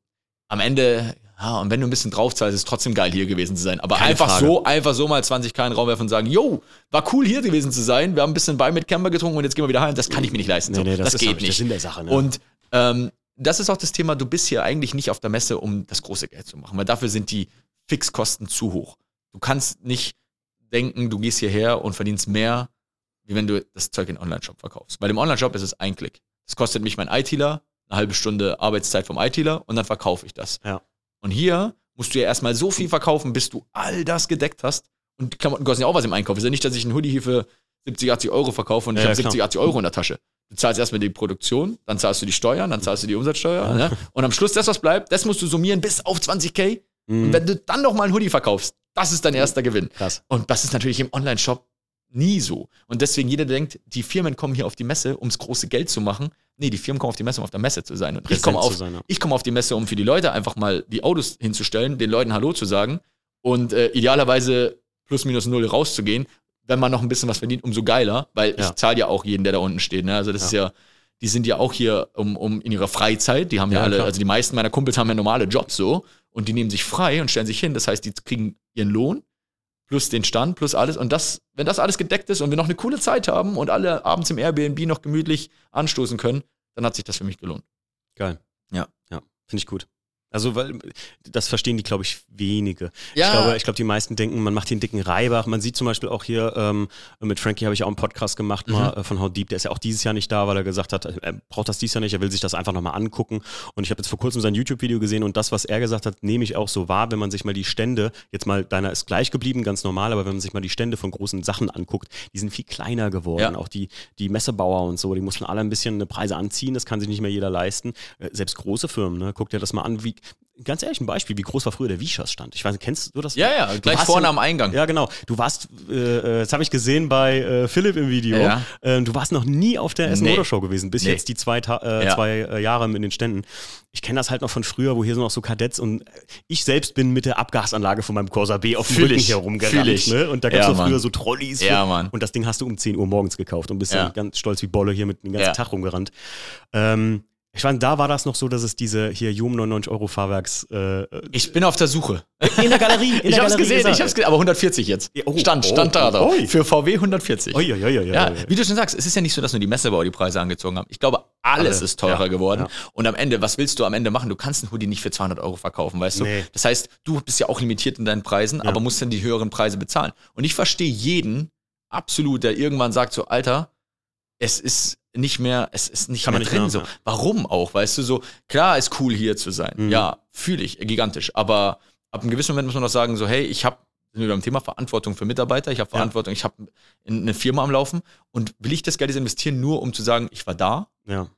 am Ende, ja, und wenn du ein bisschen drauf zahlst, ist es trotzdem geil, hier gewesen zu sein. Aber Keine einfach Frage. so, einfach so mal 20k in den Raum werfen und sagen, yo, war cool hier gewesen zu sein, wir haben ein bisschen bei mit Camber getrunken und jetzt gehen wir wieder heim. Das kann ich mir nicht leisten. so. das, ist geht nicht der nicht. Sinn der Sache. Ne? Und ähm, das ist auch das Thema, du bist hier eigentlich nicht auf der Messe, um das große Geld zu machen, weil dafür sind die Fixkosten zu hoch. Du kannst nicht denken, du gehst hierher und verdienst mehr, wie wenn du das Zeug in Online-Shop verkaufst. Bei dem Online-Shop ist es ein Klick. Das kostet mich mein ITler, eine halbe Stunde Arbeitszeit vom ITler und dann verkaufe ich das. Ja. Und hier musst du ja erstmal so viel verkaufen, bis du all das gedeckt hast. Und die Klamotten kosten ja auch was im Einkauf. Es ist ja nicht, dass ich einen Hoodie hier für 70, 80 Euro verkaufe und ich Ja, habe klar. 70, 80 Euro in der Tasche. Du zahlst erstmal die Produktion, dann zahlst du die Steuern, dann zahlst du die Umsatzsteuer. Ne? Und am Schluss das, was bleibt, das musst du summieren bis auf 20k. Und Mhm. wenn du dann noch mal ein Hoodie verkaufst, das ist dein erster Gewinn. Krass. Und das ist natürlich im Online-Shop nie so. Und deswegen jeder denkt, die Firmen kommen hier auf die Messe, ums große Geld zu machen. Nee, die Firmen kommen auf die Messe, um auf der Messe zu sein. Und ich komme auf, sein, ja. ich komme auf die Messe, um für die Leute einfach mal die Autos hinzustellen, den Leuten Hallo zu sagen und äh, idealerweise plus minus null rauszugehen. Wenn man noch ein bisschen was verdient, umso geiler, weil Ja. ich zahle ja auch jeden, der da unten steht. Ne? Also das ist ja, die sind ja auch hier um, um in ihrer Freizeit. Die haben ja, Ja, alle, klar. also die meisten meiner Kumpels haben ja normale Jobs so und die nehmen sich frei und stellen sich hin. Das heißt, die kriegen ihren Lohn plus den Stand plus alles. Und das, wenn das alles gedeckt ist und wir noch eine coole Zeit haben und alle abends im Airbnb noch gemütlich anstoßen können, dann hat sich das für mich gelohnt. Geil. Ja. Ja, finde ich gut. Also, weil das verstehen die, glaube ich, wenige. Ja. Ich glaube, ich glaube, die meisten denken, man macht einen dicken Reibach. Man sieht zum Beispiel auch hier, ähm, mit Frankie habe ich auch einen Podcast gemacht, mal äh, von How Deep. Der ist ja auch dieses Jahr nicht da, weil er gesagt hat, er braucht das dieses Jahr nicht, er will sich das einfach nochmal angucken. Und ich habe jetzt vor kurzem sein YouTube-Video gesehen und das, was er gesagt hat, nehme ich auch so wahr, wenn man sich mal die Stände, jetzt mal, deiner ist gleich geblieben, ganz normal, aber wenn man sich mal die Stände von großen Sachen anguckt, die sind viel kleiner geworden. Ja. Auch die, die Messebauer und so, die mussten alle ein bisschen eine Preise anziehen, das kann sich nicht mehr jeder leisten. Äh, Selbst große Firmen, ne? Guck dir das mal an, wie, ganz ehrlich, ein Beispiel, wie groß war früher der Vischas-Stand? Ich weiß nicht, kennst du das? Ja, ja, gleich vorne ja- am Eingang. Ja, genau. Du warst, äh, äh, das habe ich gesehen bei äh, Philipp im Video. Ja. Ähm, du warst noch nie auf der Essen. Motor Show gewesen, bis Nee. jetzt die zwei, äh, Ja. zwei äh, Jahre in den Ständen. Ich kenne das halt noch von früher, wo hier so noch so Kadetts und ich selbst bin mit der Abgasanlage von meinem Corsa B auf dem Fühl Rücken ich, herumgerannt. Ne? Und da gab es Ja, früher so Trolleys. Ja, Mann. Und das Ding hast du um 10 Uhr morgens gekauft und bist Ja. dann ganz stolz wie Bolle hier mit den ganzen. Tag rumgerannt. Ähm, ich meine, da war das noch so, dass es diese hier Jum 99 Euro Fahrwerks äh, Ich bin auf der Suche. in der Galerie. In ich der hab's Galerie gesehen, ich hab's gesehen, aber 140 jetzt. Oh, stand, oh, stand da oh, drauf. ui. Für VW 140. Ui, ui, ui, ui, Ja, wie du schon sagst, es ist ja nicht so, dass nur die Messebauer die Preise angezogen haben. Ich glaube, alles Alle, ist teurer ja, geworden. ja. Und am Ende, was willst du am Ende machen? Du kannst einen Hoodie nicht für 200 Euro verkaufen, weißt du? Nee. Das heißt, du bist ja auch limitiert in deinen Preisen, aber musst dann die höheren Preise bezahlen. Und ich verstehe jeden absolut, der irgendwann sagt so, Alter, es ist nicht mehr, es ist nicht Kann mehr nicht drin. mehr, so. ja. Warum auch? Weißt du, so, klar ist cool hier zu sein. Mhm. Ja, fühle ich, gigantisch. Aber ab einem gewissen Moment muss man doch sagen, so, hey, ich habe sind wir beim Thema Verantwortung für Mitarbeiter, ich habe Ja. Verantwortung, ich habe eine Firma am Laufen und will ich das Geld jetzt investieren, nur um zu sagen, ich war da? Ja.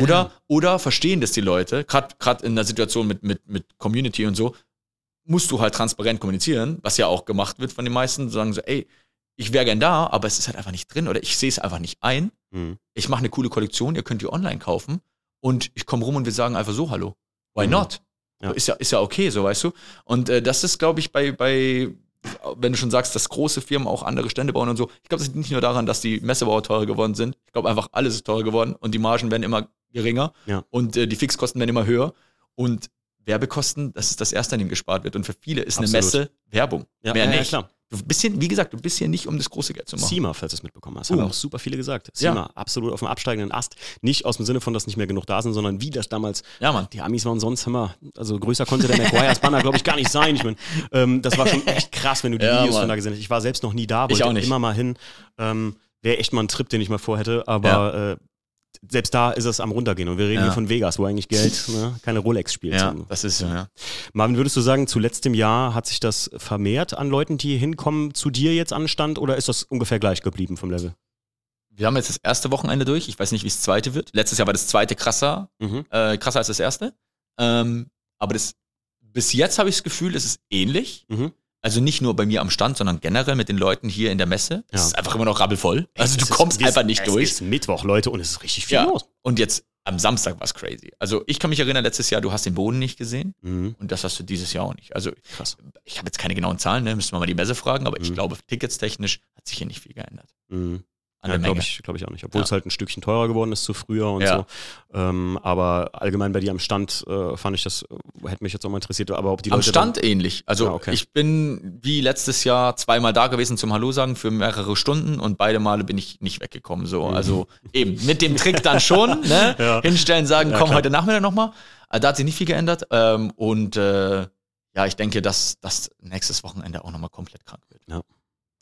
Oder, oder verstehen das die Leute, gerade in der Situation mit, mit, mit Community und so, musst du halt transparent kommunizieren, was ja auch gemacht wird von den meisten, sagen so, ey, ich wäre gern da, aber es ist halt einfach nicht drin oder ich sehe es einfach nicht ein. Mhm. Ich mache eine coole Kollektion, ihr könnt die online kaufen und ich komme rum und wir sagen einfach so Hallo. Why Mhm. not? Ja. Ist, ja, ist ja okay, so weißt du. Und äh, das ist, glaube ich, bei, bei, wenn du schon sagst, dass große Firmen auch andere Stände bauen und so, ich glaube, das liegt nicht nur daran, dass die Messebauer teurer geworden sind. Ich glaube einfach, alles ist teurer geworden und die Margen werden immer geringer Ja. und äh, die Fixkosten werden immer höher. Und Werbekosten, das ist das Erste, an dem gespart wird. Und für viele ist Absolut. eine Messe Werbung. Ja, Mehr ja, ja, nicht. klar. Du bist hier, wie gesagt, du bist hier nicht, um das große Geld zu machen. SEMA, falls du es mitbekommen hast, Uh. haben auch super viele gesagt. Ja. SEMA, absolut auf dem absteigenden Ast. Nicht aus dem Sinne von, dass nicht mehr genug da sind, sondern wie das damals, Ja, Mann. die Amis waren sonst immer, also größer konnte der Maguire's Banner, glaube ich, gar nicht sein. Ich mein, ähm, das war schon echt krass, wenn du die Ja, Videos Mann. von da gesehen hast. Ich war selbst noch nie da, Ich wollte auch nicht. immer mal hin. Ähm, Wäre echt mal ein Trip, den ich mal vorhätte, aber äh, selbst da ist es am runtergehen. Und wir reden Ja. hier von Vegas, wo eigentlich Geld ne, keine Rolex spielt. Ja, So. das ist so, ja. Marvin, würdest du sagen, zu letztem Jahr hat sich das vermehrt an Leuten, die hinkommen, zu dir jetzt anstand oder ist das ungefähr gleich geblieben vom Level? Wir haben jetzt das erste Wochenende durch. Ich weiß nicht, wie das zweite wird. Letztes Jahr war das zweite krasser, Mhm. äh, krasser als das erste. Ähm, aber das, bis jetzt habe ich das Gefühl, es ist ähnlich. Mhm. Also nicht nur bei mir am Stand, sondern generell mit den Leuten hier in der Messe. Es Ja. ist einfach immer noch rabbelvoll. Also du Es ist- kommst es- einfach nicht es durch. Es ist Mittwoch, Leute, und es ist richtig viel Ja. los. Und jetzt am Samstag war es crazy. Also ich kann mich erinnern, letztes Jahr, du hast den Boden nicht gesehen Mhm. und das hast du dieses Jahr auch nicht. Also Krass. ich habe jetzt keine genauen Zahlen, ne? müsste man mal die Messe fragen, aber ich Mhm. glaube, ticketstechnisch hat sich hier nicht viel geändert. Mhm. An Ja, der glaube Menge. ich, glaub ich auch nicht. Obwohl Ja. es halt ein Stückchen teurer geworden ist zu früher und Ja. so. Ähm, aber allgemein bei dir am Stand äh, fand ich das, äh, hätte mich jetzt auch mal interessiert, aber ob die Am Leute. Stand ähnlich. Also Ja, okay. ich bin wie letztes Jahr zweimal da gewesen zum Hallo sagen für mehrere Stunden und beide Male bin ich nicht weggekommen. So, also eben mit dem Trick dann schon, ne? Ja. Hinstellen, sagen, Ja, komm heute Nachmittag nochmal. Da hat sich nicht viel geändert. Ähm, und äh, ja, ich denke, dass das nächstes Wochenende auch nochmal komplett krank wird. dann,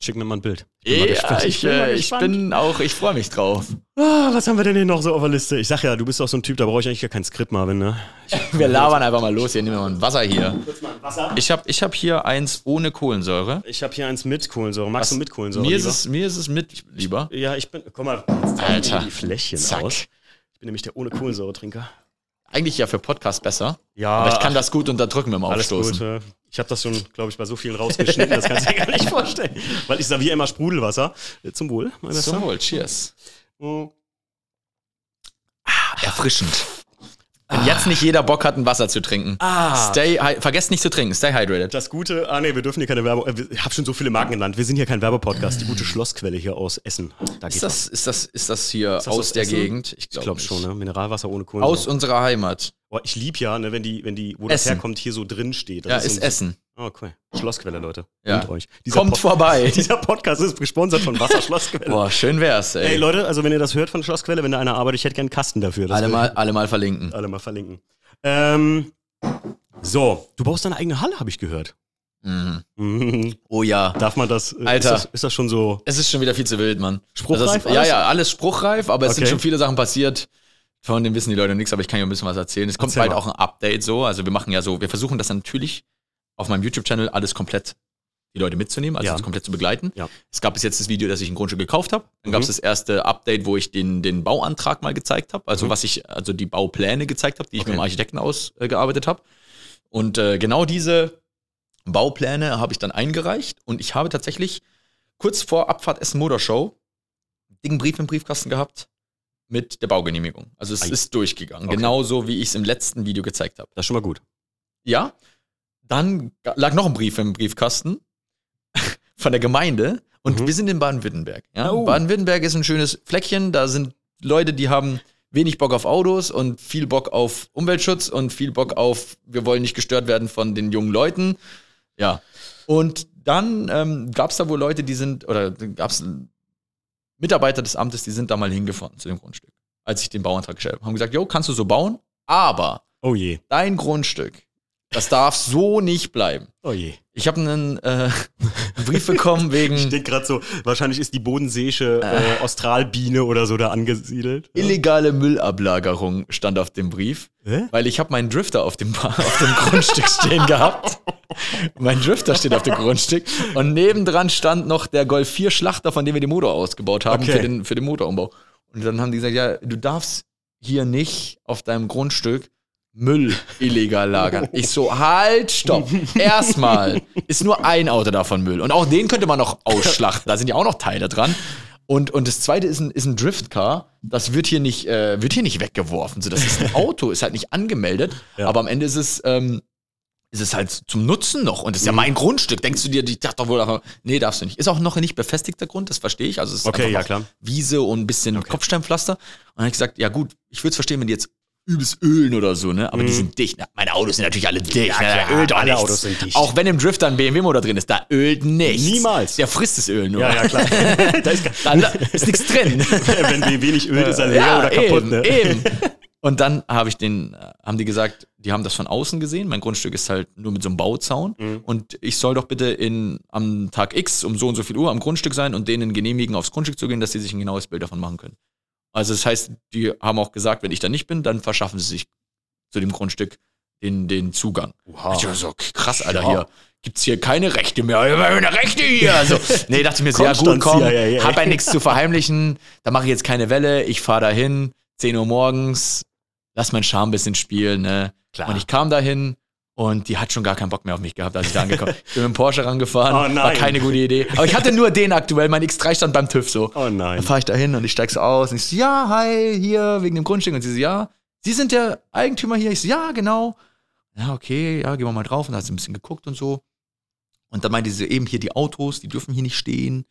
schick mir mal ein Bild. Ich bin mal Ja, gespannt. ich, bin mal äh, ich bin auch, ich freue mich drauf. Ah, was haben wir denn hier noch so auf der Liste? Ich sag ja, du bist auch so ein Typ, da brauche ich eigentlich gar kein Skript, Marvin, ne? Wir labern einfach mal los. Hier nehmen wir mal ein Wasser hier. Kurz mal ein Wasser. Ich habe ich hab hier eins ohne Kohlensäure. Ich habe hier eins mit Kohlensäure. Magst du mit Kohlensäure? Mir ist, lieber? es, mir ist es mit lieber. Ja, ich bin. Guck mal, Alter. die Fläschchen Zack. aus. Ich bin nämlich der ohne Kohlensäure-Trinker. Eigentlich ja für Podcast besser. Ja, Aber ich kann das gut unterdrücken mit dem Alles Aufstoßen. gut. äh, Ich habe das schon, glaube ich, bei so vielen rausgeschnitten, das kannst du dir gar nicht vorstellen. Weil ich serviere immer Sprudelwasser. Zum Wohl, mein Bester. Zum Wohl, cheers. Mm. Erfrischend. Wenn jetzt nicht jeder Bock hat, ein Wasser zu trinken. Ah. Stay, vergesst nicht zu trinken, stay hydrated. Das Gute, ah nee, wir dürfen hier keine Werbung, äh, ich habe schon so viele Marken genannt. Wir sind hier kein Werbepodcast, die gute Schlossquelle hier aus Essen. Da Ist das, ist das, ist das hier das aus aus der Essen? Gegend? Ich glaube schon, ne? Mineralwasser ohne Aus Kohlensäure. unserer Heimat. Boah, ich lieb ja, ne, wenn die, wenn die, wo das Essen. herkommt, hier so drin steht. Das Ja, ist ein- Essen. Oh, okay. Schlossquelle, Leute. Ja. Und euch. Kommt Pod- vorbei. Dieser Podcast ist gesponsert von Wasserschlossquelle. Boah, schön wär's, Ey, ey. Leute, also wenn ihr das hört von Schlossquelle, wenn da einer arbeitet, ich hätte gern einen Kasten dafür. Das alle, mal, alle mal verlinken. alle mal verlinken. Ähm, so, du baust deine eigene Halle, habe ich gehört. Mhm. Mhm. Oh ja. Darf man das? äh, Alter. Ist das, ist das schon so? Es ist schon wieder viel zu wild, Mann. Spruchreif Das ist, ja, alles? ja, alles spruchreif, aber es sind Okay. schon viele Sachen passiert. Von denen wissen die Leute nichts, aber ich kann ja ein bisschen was erzählen. Es kommt Erzähl bald mal. auch ein Update so. Also wir machen ja so, wir versuchen das natürlich auf meinem YouTube-Channel alles komplett die Leute mitzunehmen, also Ja. das komplett zu begleiten. Ja. Es gab bis jetzt das Video, dass ich ein Grundstück gekauft habe. Dann Mhm. gab es das erste Update, wo ich den, den Bauantrag mal gezeigt habe. Also Mhm. was ich, also die Baupläne gezeigt habe, die ich Okay. mit dem Architekten ausgearbeitet habe. Und äh, genau diese Baupläne habe ich dann eingereicht und ich habe tatsächlich kurz vor Abfahrt Essen Motorshow einen dicken Brief im Briefkasten gehabt mit der Baugenehmigung. Also es Ei. ist durchgegangen, Okay. genauso wie ich es im letzten Video gezeigt habe. Das ist schon mal gut. Ja, dann lag noch ein Brief im Briefkasten von der Gemeinde und Mhm. wir sind in Baden-Württemberg. Ja? Oh. Baden-Württemberg ist ein schönes Fleckchen, da sind Leute, die haben wenig Bock auf Autos und viel Bock auf Umweltschutz und viel Bock auf, wir wollen nicht gestört werden von den jungen Leuten. Ja. Und dann ähm, gab es da wohl Leute, die sind, oder gab es Mitarbeiter des Amtes, die sind da mal hingefahren zu dem Grundstück, als ich den Bauantrag gestellt habe. Haben gesagt, jo, kannst du so bauen, aber Oh je. dein Grundstück, das darf so nicht bleiben. Oh je. Ich habe einen, äh, Brief bekommen wegen Ich denke gerade so, wahrscheinlich ist die bodenseeische äh, Australbiene oder so da angesiedelt. Illegale Müllablagerung stand auf dem Brief, Hä? weil ich habe meinen Drifter auf dem, auf dem Grundstück stehen gehabt. mein Drifter steht auf dem Grundstück und nebendran stand noch der Golf 4 Schlachter, von dem wir den Motor ausgebaut haben Okay. für, den, für den Motorumbau. Und dann haben die gesagt, ja, du darfst hier nicht auf deinem Grundstück Müll illegal lagern. Ich so, halt, stopp. Erstmal ist nur ein Auto davon Müll. Und auch den könnte man noch ausschlachten. Da sind ja auch noch Teile dran. Und, und das zweite ist ein, ist ein Driftcar. Das wird hier nicht, äh, wird hier nicht weggeworfen. So, das ist ein Auto, ist halt nicht angemeldet. Ja. Aber am Ende ist es, ähm, ist es halt zum Nutzen noch. Und das ist ja mein Grundstück. Denkst du dir, ich dachte doch wohl, einfach, nee, darfst du nicht. Ist auch noch ein nicht befestigter Grund, das verstehe ich. Also es ist Okay, ja. Wiese und ein bisschen Kopfsteinpflaster. Und dann habe ich gesagt, ja gut, ich würde es verstehen, wenn die jetzt übelst ölen oder so, ne? Aber die Mhm. sind dicht. Ne? Meine Autos sind natürlich alle dicht. Ja, ne? Klar, ölt alle nichts. Autos sind dicht. Auch wenn im Drifter ein BMW-Motor drin ist, da ölt nichts. Niemals. Der frisst das Öl nur. Ja, ja, klar. da ist, ist nichts drin. wenn wir wenig Öl ist er leer oder kaputt. eben, ne? eben. Und dann habe ich den, äh, haben die gesagt, die haben das von außen gesehen. Mein Grundstück ist halt nur mit so einem Bauzaun. Mhm. Und ich soll doch bitte in, am Tag X um so und so viel Uhr am Grundstück sein und denen genehmigen, aufs Grundstück zu gehen, dass sie sich ein genaues Bild davon machen können. Also das heißt, die haben auch gesagt, wenn ich da nicht bin, dann verschaffen sie sich zu dem Grundstück den, den Zugang. Wow. Ich so, krass, Alter, Ja. hier gibt's hier keine Rechte mehr. Ich habe keine Rechte hier. Also, nee, dachte ich mir, sehr gut, komm, ja, ja, ja. hab ja nichts zu verheimlichen. Da mache ich jetzt keine Welle. Ich fahre dahin, 10 Uhr morgens, lass meinen Charme ein bisschen spielen. Ne? Klar. Und ich kam dahin und die hat schon gar keinen Bock mehr auf mich gehabt, als ich da angekommen bin. Ich bin mit dem Porsche rangefahren, Oh nein. war keine gute Idee. Aber ich hatte nur den aktuell, mein X3 stand beim TÜV so. Oh nein. Dann fahre ich da hin und ich steig so aus und ich so, ja, hi, hier, wegen dem Grundstück. Und sie so, ja, Sie sind der Eigentümer hier? Ich so, ja, genau. Ja, okay, ja, gehen wir mal drauf. Und dann hat sie ein bisschen geguckt und so. Und dann meinte sie eben hier die Autos, die dürfen hier nicht stehen.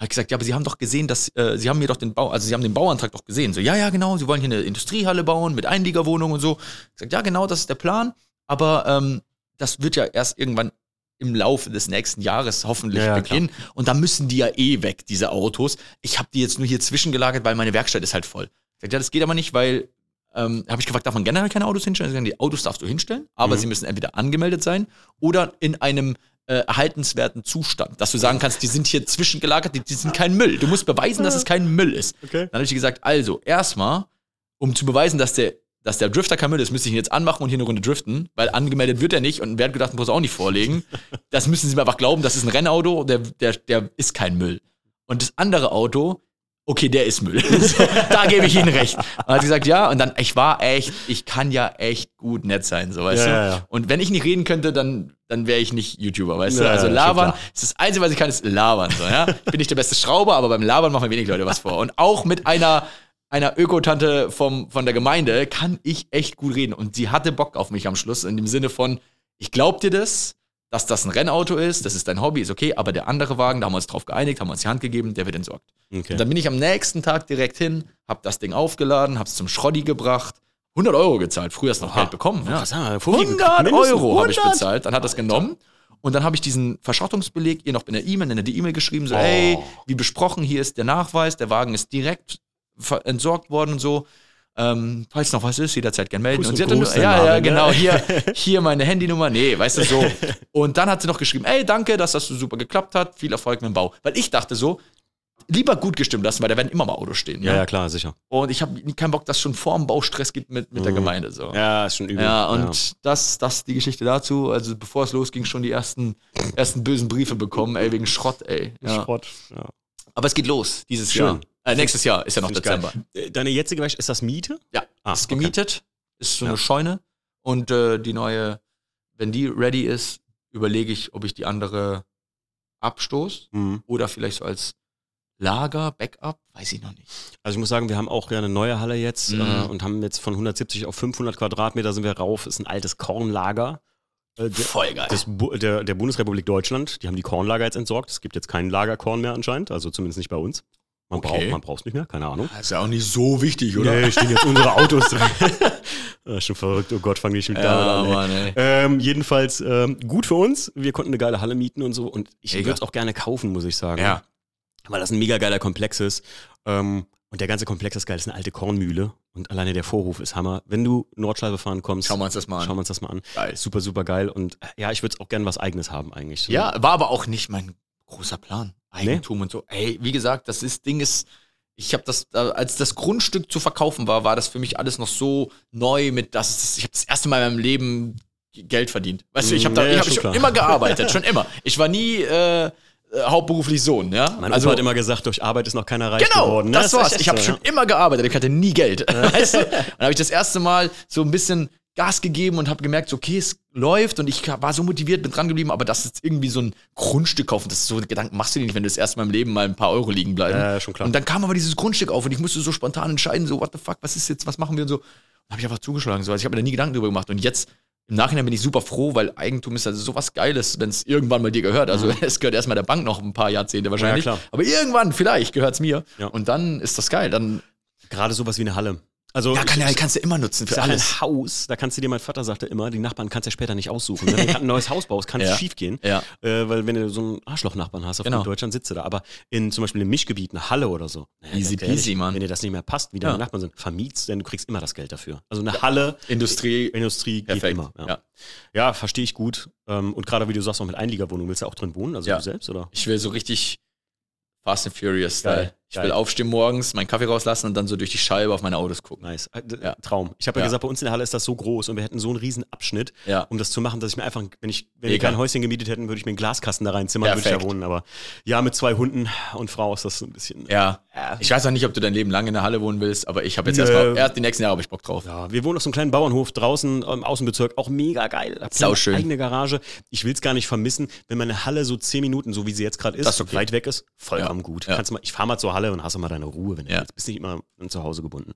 Hat gesagt, ja, aber Sie haben doch gesehen, dass, äh, Sie haben mir doch den Bau, also Sie haben den Bauantrag doch gesehen. So, ja, ja, genau, Sie wollen hier eine Industriehalle bauen mit Einliegerwohnungen und so. Ich gesagt, ja, genau, das ist der Plan. Aber ähm, das wird ja erst irgendwann im Laufe des nächsten Jahres hoffentlich Ja, beginnen. Und da müssen die ja eh weg, diese Autos. Ich habe die jetzt nur hier zwischengelagert, weil meine Werkstatt ist halt voll. Ich gesagt, ja, das geht aber nicht, weil ähm, habe ich gefragt, darf man generell keine Autos hinstellen? Sie sagen, die Autos darfst du hinstellen, aber Mhm. sie müssen entweder angemeldet sein oder in einem äh, erhaltenswerten Zustand, dass du sagen kannst, die sind hier zwischengelagert, die, die sind kein Müll. Du musst beweisen, dass es kein Müll ist. Okay. Dann habe ich gesagt, also erstmal, um zu beweisen, dass der, dass der Drifter kein Müll ist, müsste ich ihn jetzt anmachen und hier eine Runde driften, weil angemeldet wird er nicht und ein Wertgutachten muss er auch nicht vorlegen. Das müssen sie mir einfach glauben, das ist ein Rennauto, der, der, der ist kein Müll. Und das andere Auto okay, der ist Müll. so, da gebe ich Ihnen recht. Und dann hat sie gesagt, ja, und dann, ich war echt, ich kann ja echt gut nett sein, so, weißt Ja, du? ja, ja. Und wenn ich nicht reden könnte, dann, dann wäre ich nicht YouTuber, weißt du? Also labern, ist das Einzige, was ich kann, ist labern, so, ja? Ich bin nicht der beste Schrauber, aber beim Labern machen mir wenig Leute was vor. Und auch mit einer, einer Ökotante vom, von der Gemeinde kann ich echt gut reden. Und sie hatte Bock auf mich am Schluss, in dem Sinne von, ich glaub dir das, dass das ein Rennauto ist, das ist dein Hobby, ist okay, aber der andere Wagen, da haben wir uns drauf geeinigt, haben wir uns die Hand gegeben, der wird entsorgt. Okay. Und dann bin ich am nächsten Tag direkt hin, hab das Ding aufgeladen, hab's zum Schroddi gebracht, 100 Euro gezahlt, früher hast du noch Geld bekommen. Ja. Krass, ja, Vorwiegend 100 mindestens Euro habe ich 100? bezahlt, dann hat das genommen. Und dann habe ich diesen Verschrottungsbeleg ihr noch in der E-Mail, in der E-Mail geschrieben, so, Oh. ey, wie besprochen, hier ist der Nachweis, der Wagen ist direkt entsorgt worden und so. Ähm, falls noch was ist, jederzeit gern melden. Kuss und sie und Gruß, der ja, ja, ne? genau, hier, hier meine Handynummer, nee, weißt du so. Und dann hat sie noch geschrieben, ey, danke, dass das so super geklappt hat, viel Erfolg mit dem Bau. Weil ich dachte so, lieber gut gestimmt lassen, weil da werden immer mal Autos stehen. Ja, ja, klar, sicher. Und ich habe keinen Bock, dass es schon vor dem Bau Stress gibt mit, mit der Mhm. Gemeinde. So. Ja, ist schon übel. Ja, und das, das die Geschichte dazu. Also bevor es losging, schon die ersten, ersten bösen Briefe bekommen, ey, wegen Schrott, ey. ja. Ja. Schrott. Ja. Aber es geht los, dieses Schön. Jahr. Äh, nächstes Jahr ist ja noch ich geil. Dezember. Äh, Deine jetzige Werkstatt, ist das Miete? Ja, Ah, ist okay. gemietet, ist so Ja. eine Scheune. Und äh, die neue, wenn die ready ist, überlege ich, ob ich die andere abstoß Mhm. oder vielleicht so als Lager, Backup, weiß ich noch nicht. Also ich muss sagen, wir haben auch ja eine neue Halle jetzt Mhm. äh, und haben jetzt von 170 auf 500 Quadratmeter sind wir rauf. Ist ein altes Kornlager. Äh, der, Voll geil. des der, der Bundesrepublik Deutschland. Die haben die Kornlager jetzt entsorgt. Es gibt jetzt kein Lagerkorn mehr anscheinend, also zumindest nicht bei uns. Man Okay. braucht man braucht's nicht mehr, keine Ahnung. ist ja auch nicht so wichtig, Nee, stehen jetzt unsere Autos drin. Ah, schon verrückt, oh Gott, fang nicht mit Ja, da an. Mann. Ähm, jedenfalls ähm, gut für uns. Wir konnten eine geile Halle mieten und so. Und ich würde es auch gerne kaufen, muss ich sagen. Ja. Weil das ein mega geiler Komplex ist. Ähm, und der ganze Komplex ist geil. Das ist eine alte Kornmühle. Und alleine der Vorhof ist Hammer. Wenn du Nordschleife fahren kommst, Schauen wir uns das mal an. schauen wir uns das mal an. Geil. Super, super geil. Und äh, ja, ich würde es auch gerne was Eigenes haben eigentlich. So. Ja, war aber auch nicht mein großer Plan. Eigentum und so. Ey, wie gesagt, das ist, Ding ist, ich habe das, als das Grundstück zu verkaufen war, war das für mich alles noch so neu mit, das ist, ich habe das erste Mal in meinem Leben Geld verdient. Weißt du, ich habe da, Ja, ja, ich hab schon schon immer gearbeitet, schon immer. Ich war nie äh, äh, hauptberuflich Sohn, ja. Mein also Opa hat immer gesagt, durch Arbeit ist noch keiner reich Genau, geworden. ne? das ist war's. Ich habe so, schon immer gearbeitet, ich hatte nie Geld. Weißt du? Dann habe ich das erste Mal so ein bisschen Gas gegeben und habe gemerkt, okay, es läuft und ich war so motiviert, bin dran geblieben, aber das ist irgendwie so ein Grundstück kaufen, das ist so Gedanken machst du dir nicht, wenn du das erste Mal im Leben mal ein paar Euro liegen bleiben. Ja, ja, schon klar. Und dann kam aber dieses Grundstück auf und ich musste so spontan entscheiden, so, what the fuck, was ist jetzt, was machen wir und so. Habe ich einfach zugeschlagen, so. Also ich habe mir da nie Gedanken drüber gemacht und jetzt im Nachhinein bin ich super froh, weil Eigentum ist also sowas Geiles, wenn es irgendwann mal dir gehört. Also es gehört erstmal der Bank noch ein paar Jahrzehnte wahrscheinlich. klar. Aber irgendwann, vielleicht, gehört es mir. Ja. Und dann ist das geil. Dann Gerade sowas wie eine Halle. Also ja, kann, ja, kannst du immer nutzen für alles. ein Haus, da kannst du dir, mein Vater sagte immer, die Nachbarn kannst du ja später nicht aussuchen. Wenn du ein neues Haus baust, kann es Ja. schief gehen. Ja. Äh, weil wenn du so einen Arschloch-Nachbarn hast, auf Genau. Deutschland sitzt du da. Aber in zum Beispiel im Mischgebiet, eine Halle oder so. naja, Easy peasy, Mann. Wenn dir das nicht mehr passt, wie deine. Nachbarn sind, vermietst, denn du kriegst immer das Geld dafür. Also eine Halle, Industrie, Industrie geht perfekt. immer. Ja, verstehe ich gut. Ähm, und gerade wie du sagst, auch mit Einliegerwohnung, willst du auch drin wohnen? Also du selbst, oder? Ich will so richtig Fast and Furious Style. Geil, Ich geil. will aufstehen morgens, meinen Kaffee rauslassen und dann so durch die Scheibe auf meine Autos gucken. Nice. Äh, Ja. Traum. Ich habe ja, Ja. gesagt, bei uns in der Halle ist das so groß und wir hätten so einen riesen Abschnitt, Ja. um das zu machen, dass ich mir einfach, wenn ich, wenn wir kein Häuschen gemietet hätten, würde ich mir einen Glaskasten da reinzimmern, würde ich da wohnen. Aber ja, mit zwei Hunden und Frau ist das so ein bisschen. Ja. Ja. Ich weiß auch nicht, ob du dein Leben lang in der Halle wohnen willst, aber ich habe jetzt erstmal, erst die nächsten Jahre habe ich Bock drauf. Ja, wir wohnen auf so einem kleinen Bauernhof draußen im Außenbezirk, auch mega geil. Da Sauschön. Eigene Garage. Ich will es gar nicht vermissen, wenn meine Halle so zehn Minuten, so wie sie jetzt gerade ist, okay. weit weg ist, vollkommen gut. Kannst mal, ich fahr mal zur Halle und hast mal deine Ruhe, wenn du Ja. willst. Bist nicht immer zu Hause gebunden.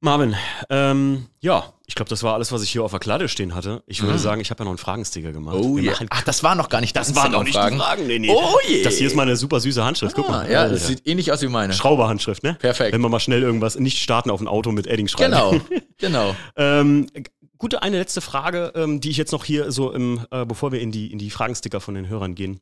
Marvin, ähm, ja, ich glaube, das war alles, was ich hier auf der Kladde stehen hatte. Ich würde sagen, ich habe ja noch einen Fragensticker gemacht. Mhm. Oh Wir machen- Ach, das war noch gar nicht das waren noch nicht die Fragen. Nee, nee. Oh je. Das hier ist meine super süße Handschrift. Guck mal. Ah, ja, Alter. das sieht ähnlich aus wie meine. Schrauberhandschrift, ne? Perfekt. Wenn man mal schnell irgendwas nicht starten auf ein Auto mit Edding schreiben. Genau, genau. Ähm, gute eine letzte Frage, ähm, die ich jetzt noch hier so im, äh, bevor wir in die, in die Fragensticker von den Hörern gehen.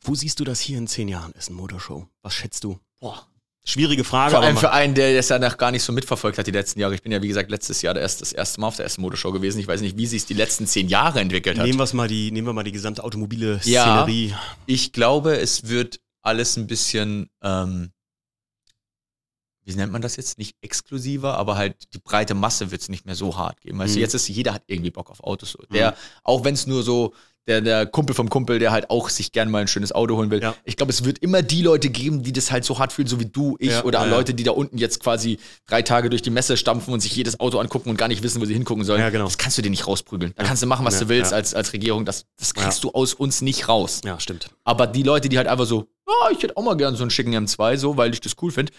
Wo siehst du das hier in zehn Jahren, Essen Motorshow? Was schätzt du? Boah. Schwierige Frage. Vor allem für einen, der das ja noch gar nicht so mitverfolgt hat die letzten Jahre. Ich bin ja, wie gesagt, letztes Jahr erst das erste Mal auf der ersten Motorshow gewesen. Ich weiß nicht, wie sich es die letzten zehn Jahre entwickelt hat. nehmen, wir's mal die, nehmen wir mal die gesamte automobile Ja. Szenerie. Ich glaube, es wird alles ein bisschen, ähm, wie nennt man das jetzt? Nicht exklusiver, aber halt die breite Masse wird es nicht mehr so hart geben. Weißt du, Mhm. jetzt ist jeder hat irgendwie Bock auf Autos. So. Der, auch wenn es nur so der, der Kumpel vom Kumpel, der halt auch sich gerne mal ein schönes Auto holen will. Ja. Ich glaube, es wird immer die Leute geben, die das halt so hart fühlen, so wie du, ich Ja, oder ja. Leute, die da unten jetzt quasi drei Tage durch die Messe stampfen und sich jedes Auto angucken und gar nicht wissen, wo sie hingucken sollen. Ja, genau. Das kannst du dir nicht rausprügeln. Da kannst du machen, was du willst als, als Regierung. Das, das kriegst du aus uns nicht raus. Ja, stimmt. Aber die Leute, die halt einfach so, ja, ich hätte auch mal gern so einen schicken M2, so, weil ich das cool finde.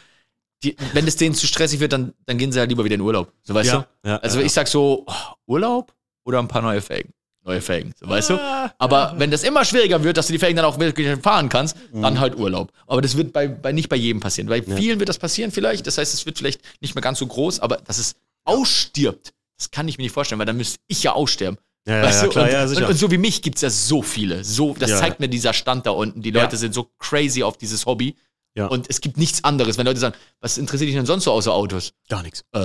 Die, wenn es denen zu stressig wird, dann, dann gehen sie halt lieber wieder in Urlaub. So, weißt Ja, du? ja, also ich sag so, oh, Urlaub oder ein paar neue Felgen? Neue Felgen, so, weißt du? Aber wenn das immer schwieriger wird, dass du die Felgen dann auch wirklich fahren kannst, Mhm. dann halt Urlaub. Aber das wird bei, bei nicht bei jedem passieren. Bei vielen wird das passieren vielleicht. Das heißt, es wird vielleicht nicht mehr ganz so groß, aber dass es ausstirbt, das kann ich mir nicht vorstellen, weil dann müsste ich ja aussterben. Ja, ja, weißt ja, du? klar, und, ja, sicher. und, und so wie mich gibt es ja so viele. So, das Ja. zeigt mir dieser Stand da unten. Die Ja. Leute sind so crazy auf dieses Hobby. Ja. Und es gibt nichts anderes. Wenn Leute sagen, was interessiert dich denn sonst so außer Autos? Gar nichts. Äh,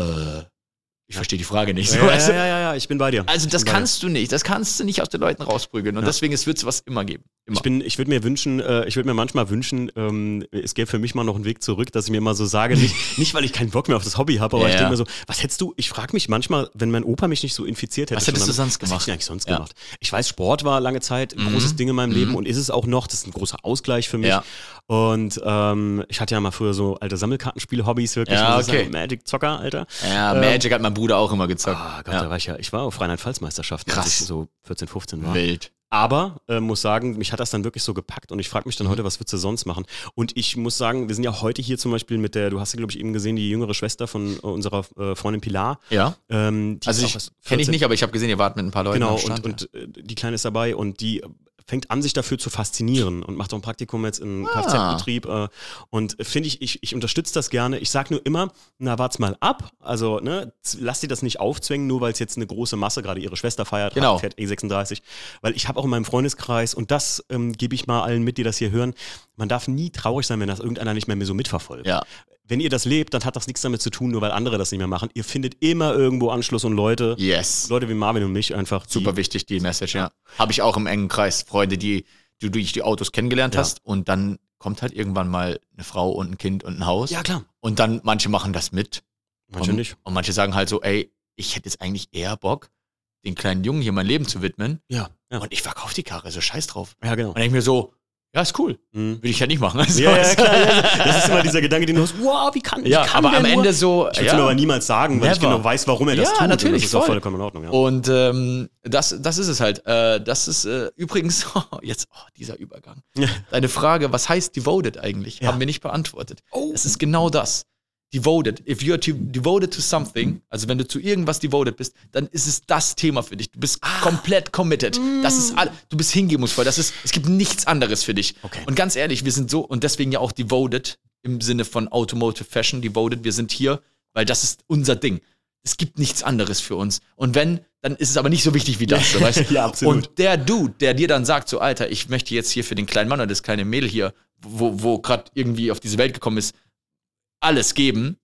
ich verstehe die Frage nicht. Ja, du? ja, ja, ja, ich bin bei dir. Also das bei dir. kannst du nicht. Das kannst du nicht aus den Leuten rausprügeln. Und Ja. deswegen es wird es was immer geben. Immer. Ich bin, ich würde mir wünschen, äh, ich würde mir manchmal wünschen, ähm, es gäbe für mich mal noch einen Weg zurück, dass ich mir immer so sage, nicht, nicht weil ich keinen Bock mehr auf das Hobby habe, aber Ja, ich denke mir so, was hättest du, ich frage mich manchmal, wenn mein Opa mich nicht so infiziert hätte. Was hättest du sonst Was gemacht? hätte ich eigentlich sonst Ja. gemacht? Ich weiß, Sport war lange Zeit ein Mhm. großes Ding in meinem Leben Mhm. und ist es auch noch. Das ist ein großer Ausgleich für mich. Ja. Und ähm, ich hatte ja mal früher so alte Sammelkartenspiel-Hobbys, wirklich. Ja, okay. Magic-Zocker, Alter. ja, Ähm, Magic hat mein Bruder auch immer gezockt. Ah Gott, ja. da war ich ja, ich war auf Rheinland-Pfalz-Meisterschaften, als ich so 14, 15 war. Wild. Aber äh, muss sagen, mich hat das dann wirklich so gepackt und ich frage mich dann heute, was würdest du sonst machen? Und ich muss sagen, wir sind ja heute hier zum Beispiel mit der, du hast ja, glaube ich, eben gesehen, die jüngere Schwester von äh, unserer äh, Freundin Pilar. Ja. Ähm, Also ich kenne ich 14. nicht, aber ich habe gesehen, ihr wart mit ein paar Leuten Genau, am Stand. und, und äh, die Kleine ist dabei und die fängt an, sich dafür zu faszinieren und macht auch ein Praktikum jetzt im Ah. Kfz-Betrieb. Äh, und finde ich, ich, ich unterstütze das gerne. Ich sage nur immer, na, wart's mal ab. Also, ne, lass dir das nicht aufzwängen, nur weil es jetzt eine große Masse, gerade ihre Schwester feiert, Genau. fährt E36. Weil ich habe auch in meinem Freundeskreis, und das ähm, gebe ich mal allen mit, die das hier hören, man darf nie traurig sein, wenn das irgendeiner nicht mehr, mehr so mitverfolgt. ja. Wenn ihr das lebt, dann hat das nichts damit zu tun, nur weil andere das nicht mehr machen. Ihr findet immer irgendwo Anschluss und Leute, Yes. Leute wie Marvin und mich einfach. die- Super wichtig, die Message, ja. Habe ich auch im engen Kreis. Freunde, die du durch die Autos kennengelernt Ja. hast und dann kommt halt irgendwann mal eine Frau und ein Kind und ein Haus. Ja, klar. Und dann manche machen das mit. Manche und, nicht. Und manche sagen halt so, ey, ich hätte jetzt eigentlich eher Bock, den kleinen Jungen hier mein Leben zu widmen. Ja, ja. Und ich verkaufe die Karre, so scheiß drauf. Ja, genau. Und dann denke ich mir so, ja, ist cool. Mhm. Würde ich ja nicht machen. Also, Ja, ja, klar. Ja, das ist immer dieser Gedanke, den du hast, wow, wie kann, Ja, wie kann aber am nur? Ende so. Ich würde ja. es aber niemals sagen, weil ich Never. genau weiß, warum er das Ja, tut. natürlich, Und das ist auch voll. vollkommen in Ordnung. Ja. Und ähm, das, das ist es halt. Äh, das ist äh, übrigens, jetzt, oh, dieser Übergang. Ja. Deine Frage, was heißt devoted eigentlich? Ja. Haben wir nicht beantwortet. Oh. Es ist genau das. Devoted. If you are to, devoted to something, also wenn du zu irgendwas devoted bist, dann ist es das Thema für dich. Du bist Ah. komplett committed. Das ist all, du bist hingebungsvoll. Das ist, es gibt nichts anderes für dich. Okay. Und ganz ehrlich, wir sind so, und deswegen ja auch devoted im Sinne von Automotive Fashion, devoted. Wir sind hier, weil das ist unser Ding. Es gibt nichts anderes für uns. Und wenn, dann ist es aber nicht so wichtig wie das. So, weißt? Ja, absolut. Und der Dude, der dir dann sagt, so Alter, ich möchte jetzt hier für den kleinen Mann oder das kleine Mädel hier, wo, wo gerade irgendwie auf diese Welt gekommen ist, alles geben,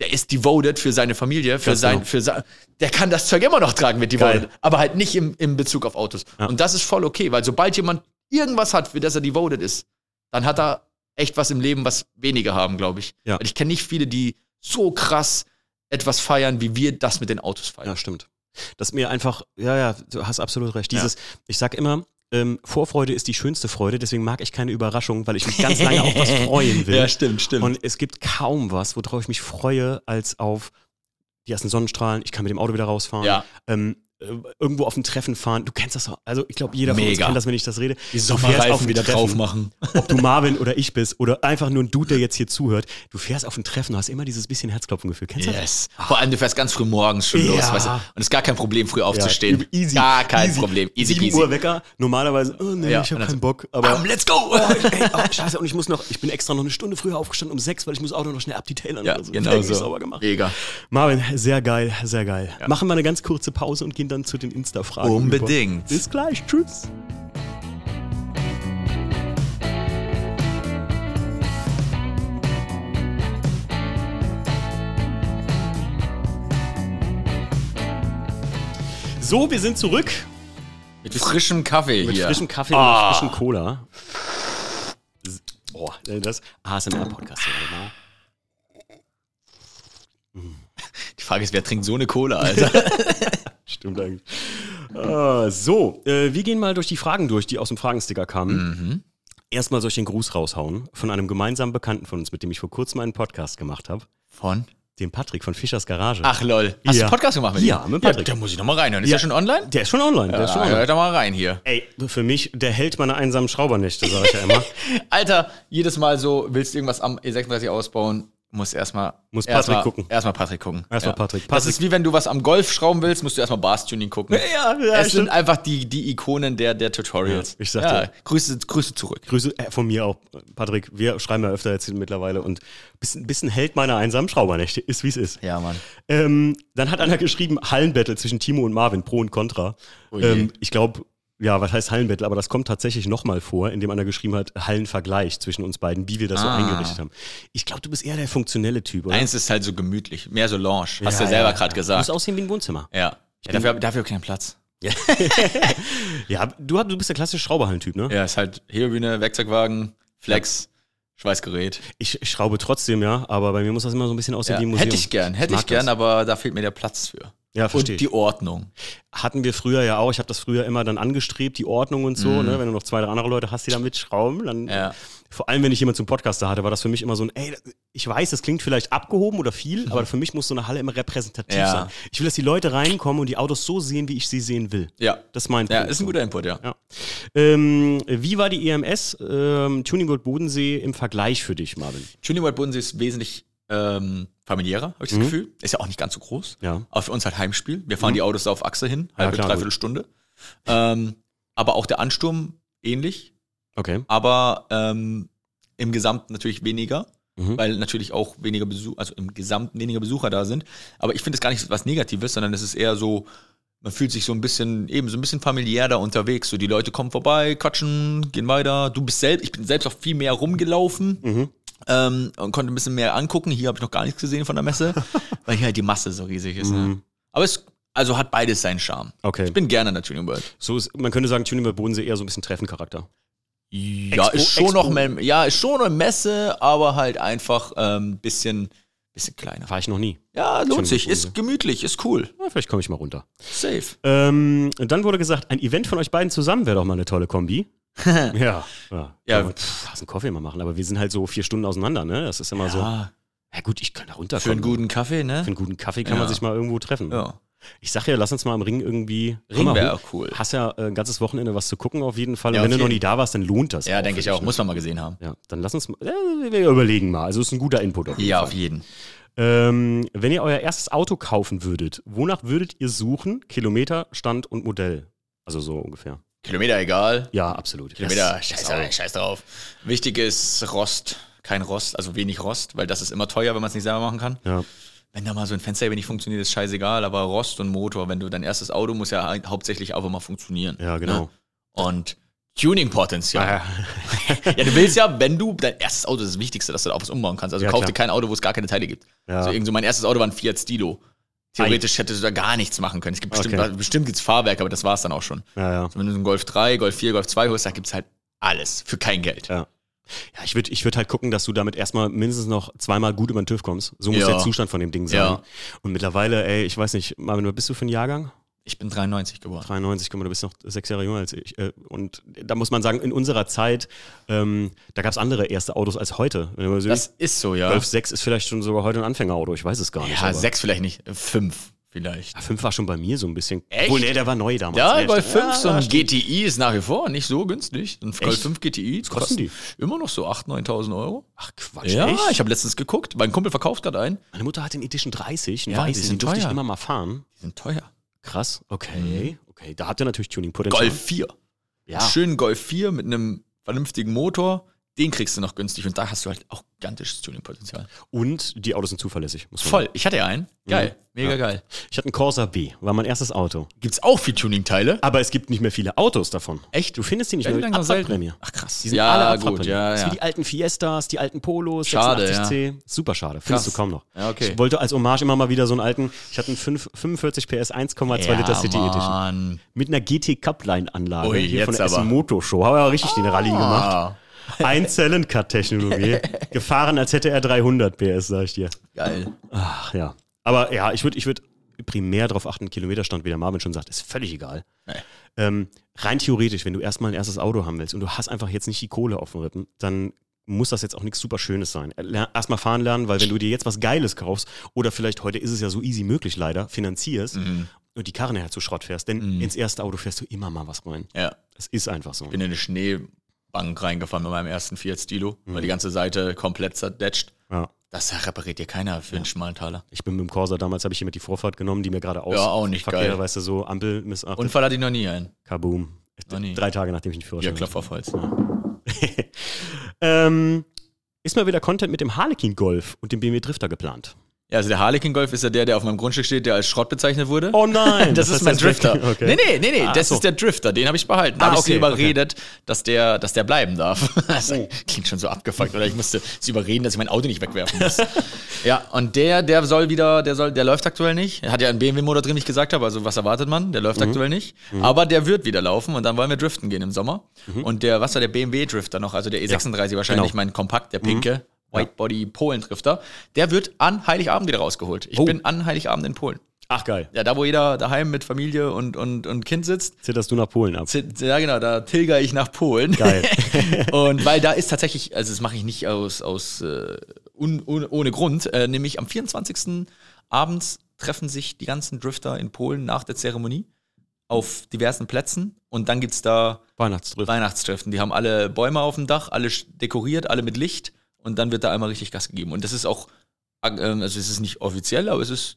der ist devoted für seine Familie, für Ganz sein, genau. für sein, der kann das Zeug immer noch tragen mit devoted, Geil. aber halt nicht im, im Bezug auf Autos. Ja. Und das ist voll okay, weil sobald jemand irgendwas hat, für das er devoted ist, dann hat er echt was im Leben, was wenige haben, glaube ich. Ja. Weil ich kenne nicht viele, die so krass etwas feiern, wie wir das mit den Autos feiern. Ja, stimmt. Das mir einfach, ja, ja, du hast absolut recht. Dieses, ich sag immer, ähm, Vorfreude ist die schönste Freude, deswegen mag ich keine Überraschung, weil ich mich ganz lange auf was freuen will. stimmt, stimmt. Und es gibt kaum was, worauf ich mich freue, als auf die ersten Sonnenstrahlen, ich kann mit dem Auto wieder rausfahren, Ja. ähm, äh, irgendwo auf ein Treffen fahren. Du kennst das doch. Also ich glaube, jeder von uns Mega. kennt das, wenn ich das rede. die Du ein wieder Treffen. drauf machen. Ob du Marvin oder ich bist oder einfach nur ein Dude, der jetzt hier zuhört. Du fährst auf ein Treffen und hast immer dieses bisschen Herzklopfengefühl. Kennst du das? Yes. Vor allem, du fährst ganz früh morgens schon Ja. los, weißt du? Und es ist gar kein Problem, früh aufzustehen. Ja, easy. Gar kein easy. Problem. Easy 7 peasy. Uhr Wecker, normalerweise, oh nee, Ja, ich habe keinen Bock. Aber Bam, let's go! Oh, ey, oh, scheiße, und ich muss noch, ich bin extra noch eine Stunde früher aufgestanden um sechs, weil ich muss Auto noch schnell abdetailern. Ja, oder so. genau so. sauber gemacht. Mega. Marvin, sehr geil, sehr geil. Machen wir eine ganz kurze Pause und gehen dann zu den Insta-Fragen. Unbedingt. Über. Bis gleich, tschüss. So, wir sind zurück Mit frischem Kaffee mit hier. frischem Kaffee Ah. und frischem Cola. Oh, das ASMR-Podcast. Genau. Die Frage ist, wer trinkt so eine Cola, Alter? Stimmt eigentlich. Äh, so, äh, wir gehen mal durch die Fragen durch, die aus dem Fragensticker kamen. Mhm. Erstmal soll ich den Gruß raushauen von einem gemeinsamen Bekannten von uns, mit dem ich vor kurzem einen Podcast gemacht habe. Von? Dem Patrick von Fischers Garage. Ach lol. Hast du Ja. einen Podcast gemacht mit Ja, ihm? mit Patrick. Ja, da muss ich nochmal reinhören. Ist Ja. ja schon online? Der ist schon online. Der ist schon Ja, online. hört doch mal rein hier. Ey, für mich der Held meiner einsamen Schraubernächte, sage ich ja immer. Alter, jedes Mal so, willst du irgendwas am E36 ausbauen, muss erstmal Muss Patrick mal, gucken. Erstmal Patrick gucken. Erstmal Patrick. Das Patrick. ist wie wenn du was am Golf schrauben willst, musst du erstmal Bass-Tuning gucken. Ja, ja, es sind einfach die, die Ikonen der, der Tutorials. Ja, ich sag ja, dir. Grüße, Grüße zurück. Grüße äh, von mir auch, Patrick. Wir schreiben ja öfter jetzt mittlerweile und bisschen, bisschen Held meiner einsamen Schraubernächte. Ist wie es ist. Ja, Mann. Ähm, dann hat einer geschrieben, Hallenbattle zwischen Timo und Marvin, Pro und Contra. Oh ähm, ich glaube, ja, was heißt Hallenbattle? Aber das kommt tatsächlich nochmal vor, indem einer geschrieben hat, Hallenvergleich zwischen uns beiden, wie wir das so Ah. eingerichtet haben. Ich glaube, du bist eher der funktionelle Typ, oder? Eins ist halt so gemütlich, mehr so Lounge. Hast du ja Ja, selber ja, gerade gesagt. aussehen wie ein Wohnzimmer. Ja. ja dafür, dafür keinen Platz. Ja, du, du bist der klassische Schrauberhallentyp, ne? Ja, ist halt Hebebühne, Werkzeugwagen, Flex, Schweißgerät. Ich, ich schraube trotzdem, ja, aber bei mir muss das immer so ein bisschen aussehen Ja, wie ein Museum. hätte ich gern, hätte mag ich gern, das. aber da fehlt mir der Platz für. Ja, verstehe Und die Ordnung. Hatten wir früher ja auch. Ich habe das früher immer dann angestrebt, die Ordnung und so. Ne? Wenn du noch zwei, drei andere Leute hast, die da mitschrauben, dann. Mhm. Ja. Vor allem, wenn ich jemanden zum Podcaster hatte, war das für mich immer so ein, ey, ich weiß, das klingt vielleicht abgehoben oder viel, aber für mich muss so eine Halle immer repräsentativ Mhm. Ja. sein. Ich will, dass die Leute reinkommen und die Autos so sehen, wie ich sie sehen will. Ja. Das ist mein Ja, Punkt. ist ein guter Input, ja. Ja. Ähm, wie war die EMS ähm, Tuning World Bodensee im Vergleich für dich, Marvin? Tuning World Bodensee ist wesentlich ähm, familiärer, habe ich das Gefühl. Ist ja auch nicht ganz so groß. Mhm. Ja. Aber für uns halt Heimspiel. Wir fahren die Autos da auf Achse hin, Ja, halbe, klar, dreiviertel Stunde. Ähm, aber auch der Ansturm ähnlich, Okay. aber ähm, im Gesamten natürlich weniger. Mhm. Weil natürlich auch weniger Besucher, also im Gesamten weniger Besucher da sind. Aber ich finde es gar nicht was Negatives, sondern es ist eher so, man fühlt sich so ein bisschen, eben so ein bisschen familiär da unterwegs. So die Leute kommen vorbei, quatschen, gehen weiter. Du bist selbst, ich bin selbst auch viel mehr rumgelaufen Mhm. Ähm, und konnte ein bisschen mehr angucken. Hier habe ich noch gar nichts gesehen von der Messe, weil hier halt die Masse so riesig ist. Mhm. Ne? Aber es also hat beides seinen Charme. Okay. Ich bin gerne in der Tuning World. So ist, man könnte sagen, Tuning World Bodensee eher so ein bisschen Treffencharakter. Ja, Expo- ist schon Expo. noch mehr, ja, ist schon eine Messe, aber halt einfach ähm, bisschen, bisschen kleiner. War ich noch nie. Ja, lohnt sich, ist gemütlich, ist cool. Ja, vielleicht komme ich mal runter. Safe. Ähm, dann wurde gesagt, ein Event von euch beiden zusammen wäre doch mal eine tolle Kombi. ja. Ja, Ja. ja pff, einen Kaffee mal machen, aber wir sind halt so vier Stunden auseinander, ne? Das ist immer so. Ja, Ja gut, ich kann da für runterkommen. einen guten Kaffee, ne? Für einen guten Kaffee kann man Ja. sich mal irgendwo treffen. Ja. Ich sag ja, lass uns mal am Ring irgendwie. Ring wäre auch cool. Hast ja äh, ein ganzes Wochenende was zu gucken auf jeden Fall. Ja, Und wenn auf du noch nie da warst, dann lohnt das. Ja, denke ich für auch. dich, Muss man mal gesehen haben. Ne? Ja, dann lass uns mal. Ja, wir überlegen mal. Also ist ein guter Input auf jeden Ja, Fall. auf jeden. Ähm, wenn ihr euer erstes Auto kaufen würdet, wonach würdet ihr suchen? Kilometer, Stand und Modell. Also so ungefähr. Kilometer egal. Ja, absolut. Kilometer, Das- scheiß, das scheiß drauf. Wichtig ist Rost. Kein Rost, also wenig Rost, weil das ist immer teuer, wenn man es nicht selber machen kann. Ja. Wenn da mal so ein Fenster nicht funktioniert, ist scheißegal, aber Rost und Motor, wenn du dein erstes Auto muss ja hau- hauptsächlich auch immer funktionieren. Ja, genau. Ne? Und Tuning-Potenzial. Ja. Ja, du willst ja, wenn du dein erstes Auto ist das Wichtigste, dass du da auch was umbauen kannst. Also Ja, kauf klar. dir kein Auto, wo es gar keine Teile gibt. Ja. Also irgend so mein erstes Auto war ein Fiat Stilo. Theoretisch hättest du da gar nichts machen können. Es gibt bestimmt, Okay. bestimmt gibt's Fahrwerk, aber das war's dann auch schon. ja, ja. Also wenn du so einen Golf 3, Golf 4, Golf 2 holst, da gibt's halt alles für kein Geld. Ja. Ja, ich würde ich würd halt gucken, dass du damit erstmal mindestens noch zweimal gut über den TÜV kommst. So muss Ja. der Zustand von dem Ding sein. Ja. Und mittlerweile, ey, ich weiß nicht, Marvin, was bist du für ein Jahrgang? Ich bin 93 geworden. 93, guck mal, du bist noch sechs Jahre jünger als ich. Äh, Und da muss man sagen, in unserer Zeit, ähm, da gab es andere erste Autos als heute. Das ist so, ja. Golf 6 ist vielleicht schon sogar heute ein Anfängerauto, ich weiß es gar nicht. ja, aber- sechs vielleicht nicht, fünf vielleicht. Ja, 5 war schon bei mir so ein bisschen. Echt? Obwohl, nee, der war neu damals. Ja, Golf stimmt. 5, so Ja, ein stimmt. GTI ist nach wie vor nicht so günstig. Ein Golf Echt? 5 GTI Was kosten die? immer noch so 8.000, 9.000 Euro. Ach, Quatsch, Ja, echt? ich habe letztens geguckt. Mein Kumpel verkauft gerade einen. Meine Mutter hat den Edition 30, einen Ja, die weißen, den durfte ich immer mal fahren. Die sind teuer. Krass, okay. Okay, da habt ihr natürlich Tuning-Potenzial. Golf 4. ja. Schönen Golf 4 mit einem vernünftigen Motor. Den kriegst du noch günstig und da hast du halt auch gigantisches Tuning-Potenzial. Und die Autos sind zuverlässig. Muss man Voll. Ich hatte ja einen. Geil. Mega Ja. geil. Ich hatte einen Corsa B, war mein erstes Auto. Gibt's auch viel Tuning-Teile? Aber es gibt nicht mehr viele Autos davon. Echt? Du findest die nicht Ja, mehr die langsam selten. Abwrackprämie. Ach krass. Die sind ja, alle gut, Abwrackprämie. ja, Das ist ja. wie die alten Fiestas, die alten Polos, Schade, 86C. Super schade. Findest Krass. du kaum noch. Ja, okay. Ich wollte als Hommage immer mal wieder so einen alten, ich hatte einen 5, 45 PS 1,2 Liter City Edition. Mann. Mit einer GT Cupline Anlage Ui, hier von der Essen aber. Motor Show. Haben wir ja richtig den Rallye gemacht. Ein-Zellen-Cut-Technologie. Gefahren, als hätte er 300 PS, sag ich dir. geil. Ach ja. Aber ja, ich würde, ich würde, primär darauf achten, Kilometerstand, wie der Marvin schon sagt, ist völlig egal. Nee. Ähm, rein theoretisch, wenn du erstmal ein erstes Auto haben willst und du hast einfach jetzt nicht die Kohle auf dem Rippen, dann muss das jetzt auch nichts super Schönes sein. Ler- Erstmal fahren lernen, weil wenn du dir jetzt was Geiles kaufst oder vielleicht heute ist es ja so easy möglich leider, finanzierst Mhm. und die Karre nachher zu Schrott fährst, denn ins erste Auto fährst du immer mal was rein. Ja. Es ist einfach so. Bin in eine Schneebank reingefahren mit meinem ersten Fiat Stilo, weil die ganze Seite komplett zerdetscht. Ja. Das repariert dir keiner für einen schmalen Taler. Ich bin mit dem Corsa damals, habe ich hier mit die Vorfahrt genommen, die mir gerade aus Ja, auch nicht Verkehr, geil. weißt du, so Ampel missachtet. Unfall hatte ich noch nie einen. Kaboom. Noch nie. Drei Tage, nachdem ich den Ja, Führerschein Klopf auf Holz. ähm, ist mal wieder Content mit dem Harlequin Golf und dem BMW Drifter geplant. Ja, also der Harlequin Golf ist ja der, der auf meinem Grundstück steht, der als Schrott bezeichnet wurde. Oh nein! das, ist mein Drifter. Okay. Nee, nee, nee, nee, Ah, das so. ist der Drifter, den habe ich behalten. Da Ah, habe ich sie okay, überredet, dass, der, dass der bleiben darf. Das Oh. klingt schon so abgefuckt, oder ich musste sie überreden, dass ich mein Auto nicht wegwerfen muss. ja, und der, der soll wieder, der soll, der läuft aktuell nicht. Er hat ja einen BMW-Motor drin, wie ich gesagt habe, also was erwartet man? Der Mhm. läuft aktuell nicht. Aber der wird wieder laufen und dann wollen wir driften gehen im Sommer. Mhm. Und der, was war der BMW-Drifter noch? Also der E36 wahrscheinlich, genau. mein Kompakt, der pinke. Whitebody Polen-Drifter, der wird an Heiligabend wieder rausgeholt. Ich Oh. bin an Heiligabend in Polen. Ach geil. Ja, da wo jeder daheim mit Familie und, und, und Kind sitzt. Zitterst du nach Polen ab. zi- Ja, genau, da tilger ich nach Polen. Geil. und weil da ist tatsächlich, also das mache ich nicht aus, aus äh, un, un, ohne Grund, äh, nämlich am 24. abends treffen sich die ganzen Drifter in Polen nach der Zeremonie auf diversen Plätzen und dann gibt's da Weihnachtsdrift. Weihnachtsdriften. Die haben alle Bäume auf dem Dach, alle dekoriert, alle mit Licht und dann wird da einmal richtig Gas gegeben. Und das ist auch, äh, also es ist nicht offiziell, aber es ist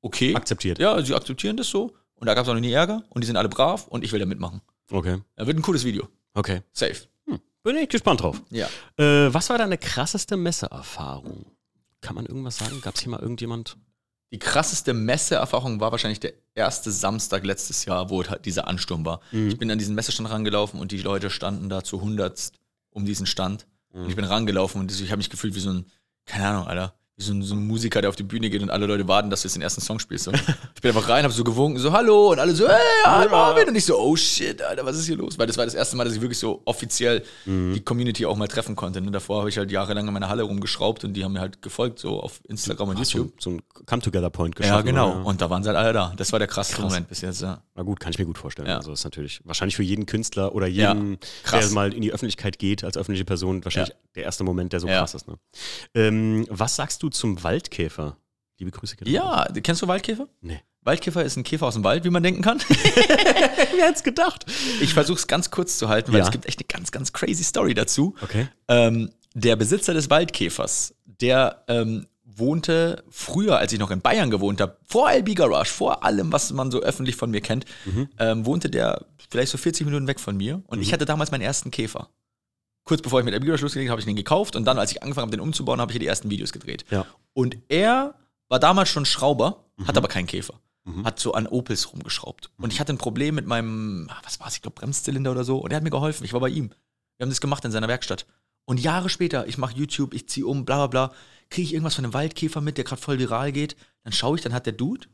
okay. Akzeptiert. Ja, sie akzeptieren das so. Und da gab es auch noch nie Ärger. Und die sind alle brav und ich will da mitmachen. Okay. Da wird ein cooles Video. Okay. Safe. Bin ich gespannt drauf. Ja. Äh, was war deine krasseste Messeerfahrung? Kann man irgendwas sagen? Gab es hier mal irgendjemand? Die krasseste Messeerfahrung war wahrscheinlich der erste Samstag letztes Jahr, wo halt dieser Ansturm war. Ich bin an diesen Messestand rangelaufen und die Leute standen da zu hundertst um diesen Stand. Und ich bin rangelaufen und ich habe mich gefühlt wie so ein, keine Ahnung, Alter, wie so ein, so ein Musiker, der auf die Bühne geht und alle Leute warten, dass du jetzt den ersten Song spielst. So. Ich bin einfach rein, habe so gewunken, so Hallo und alle so, hey, hi Marvin. Und ich so, oh shit, Alter, was ist hier los? Weil das war das erste Mal, dass ich wirklich so offiziell die Community auch mal treffen konnte. Und davor habe ich halt jahrelang in meiner Halle rumgeschraubt und die haben mir halt gefolgt, so auf Instagram und So, YouTube. so ein Come-Together-Point Ja, geschaffen. genau. oder? Und da waren sie halt alle da. Das war der krasseste Moment bis jetzt, ja. Na gut, kann ich mir gut vorstellen. Ja. Also ist natürlich wahrscheinlich für jeden Künstler oder jeden, krass. der mal in die Öffentlichkeit geht als öffentliche Person, wahrscheinlich Ja. der erste Moment, der so Ja. krass ist. Ne? Ähm, was sagst du zum Waldkäfer? Liebe Grüße. gehen raus. Ja, kennst du Waldkäfer? Nee. Waldkäfer ist ein Käfer aus dem Wald, wie man denken kann. Wer hätte gedacht? Ich versuche es ganz kurz zu halten, weil Ja. es gibt echt eine ganz, ganz crazy Story dazu. Okay. Ähm, der Besitzer des Waldkäfers, der ähm, wohnte früher, als ich noch in Bayern gewohnt habe, vor LB Garage, vor allem, was man so öffentlich von mir kennt, ähm, wohnte der vielleicht so 40 Minuten weg von mir. Und ich hatte damals meinen ersten Käfer. Kurz bevor ich mit LB Garage losgelegt habe, habe ich den gekauft und dann, als ich angefangen habe, den umzubauen, habe ich hier die ersten Videos gedreht. Ja. Und er war damals schon Schrauber, Mhm. hat aber keinen Käfer. Hat so an Opels rumgeschraubt. Und ich hatte ein Problem mit meinem, ah, was war es, ich glaube Bremszylinder oder so. Und er hat mir geholfen. Ich war bei ihm. Wir haben das gemacht in seiner Werkstatt. Und Jahre später, ich mache YouTube, ich ziehe um, bla bla bla, kriege ich irgendwas von einem Waldkäfer mit, der gerade voll viral geht. Dann schaue ich, dann hat der Dude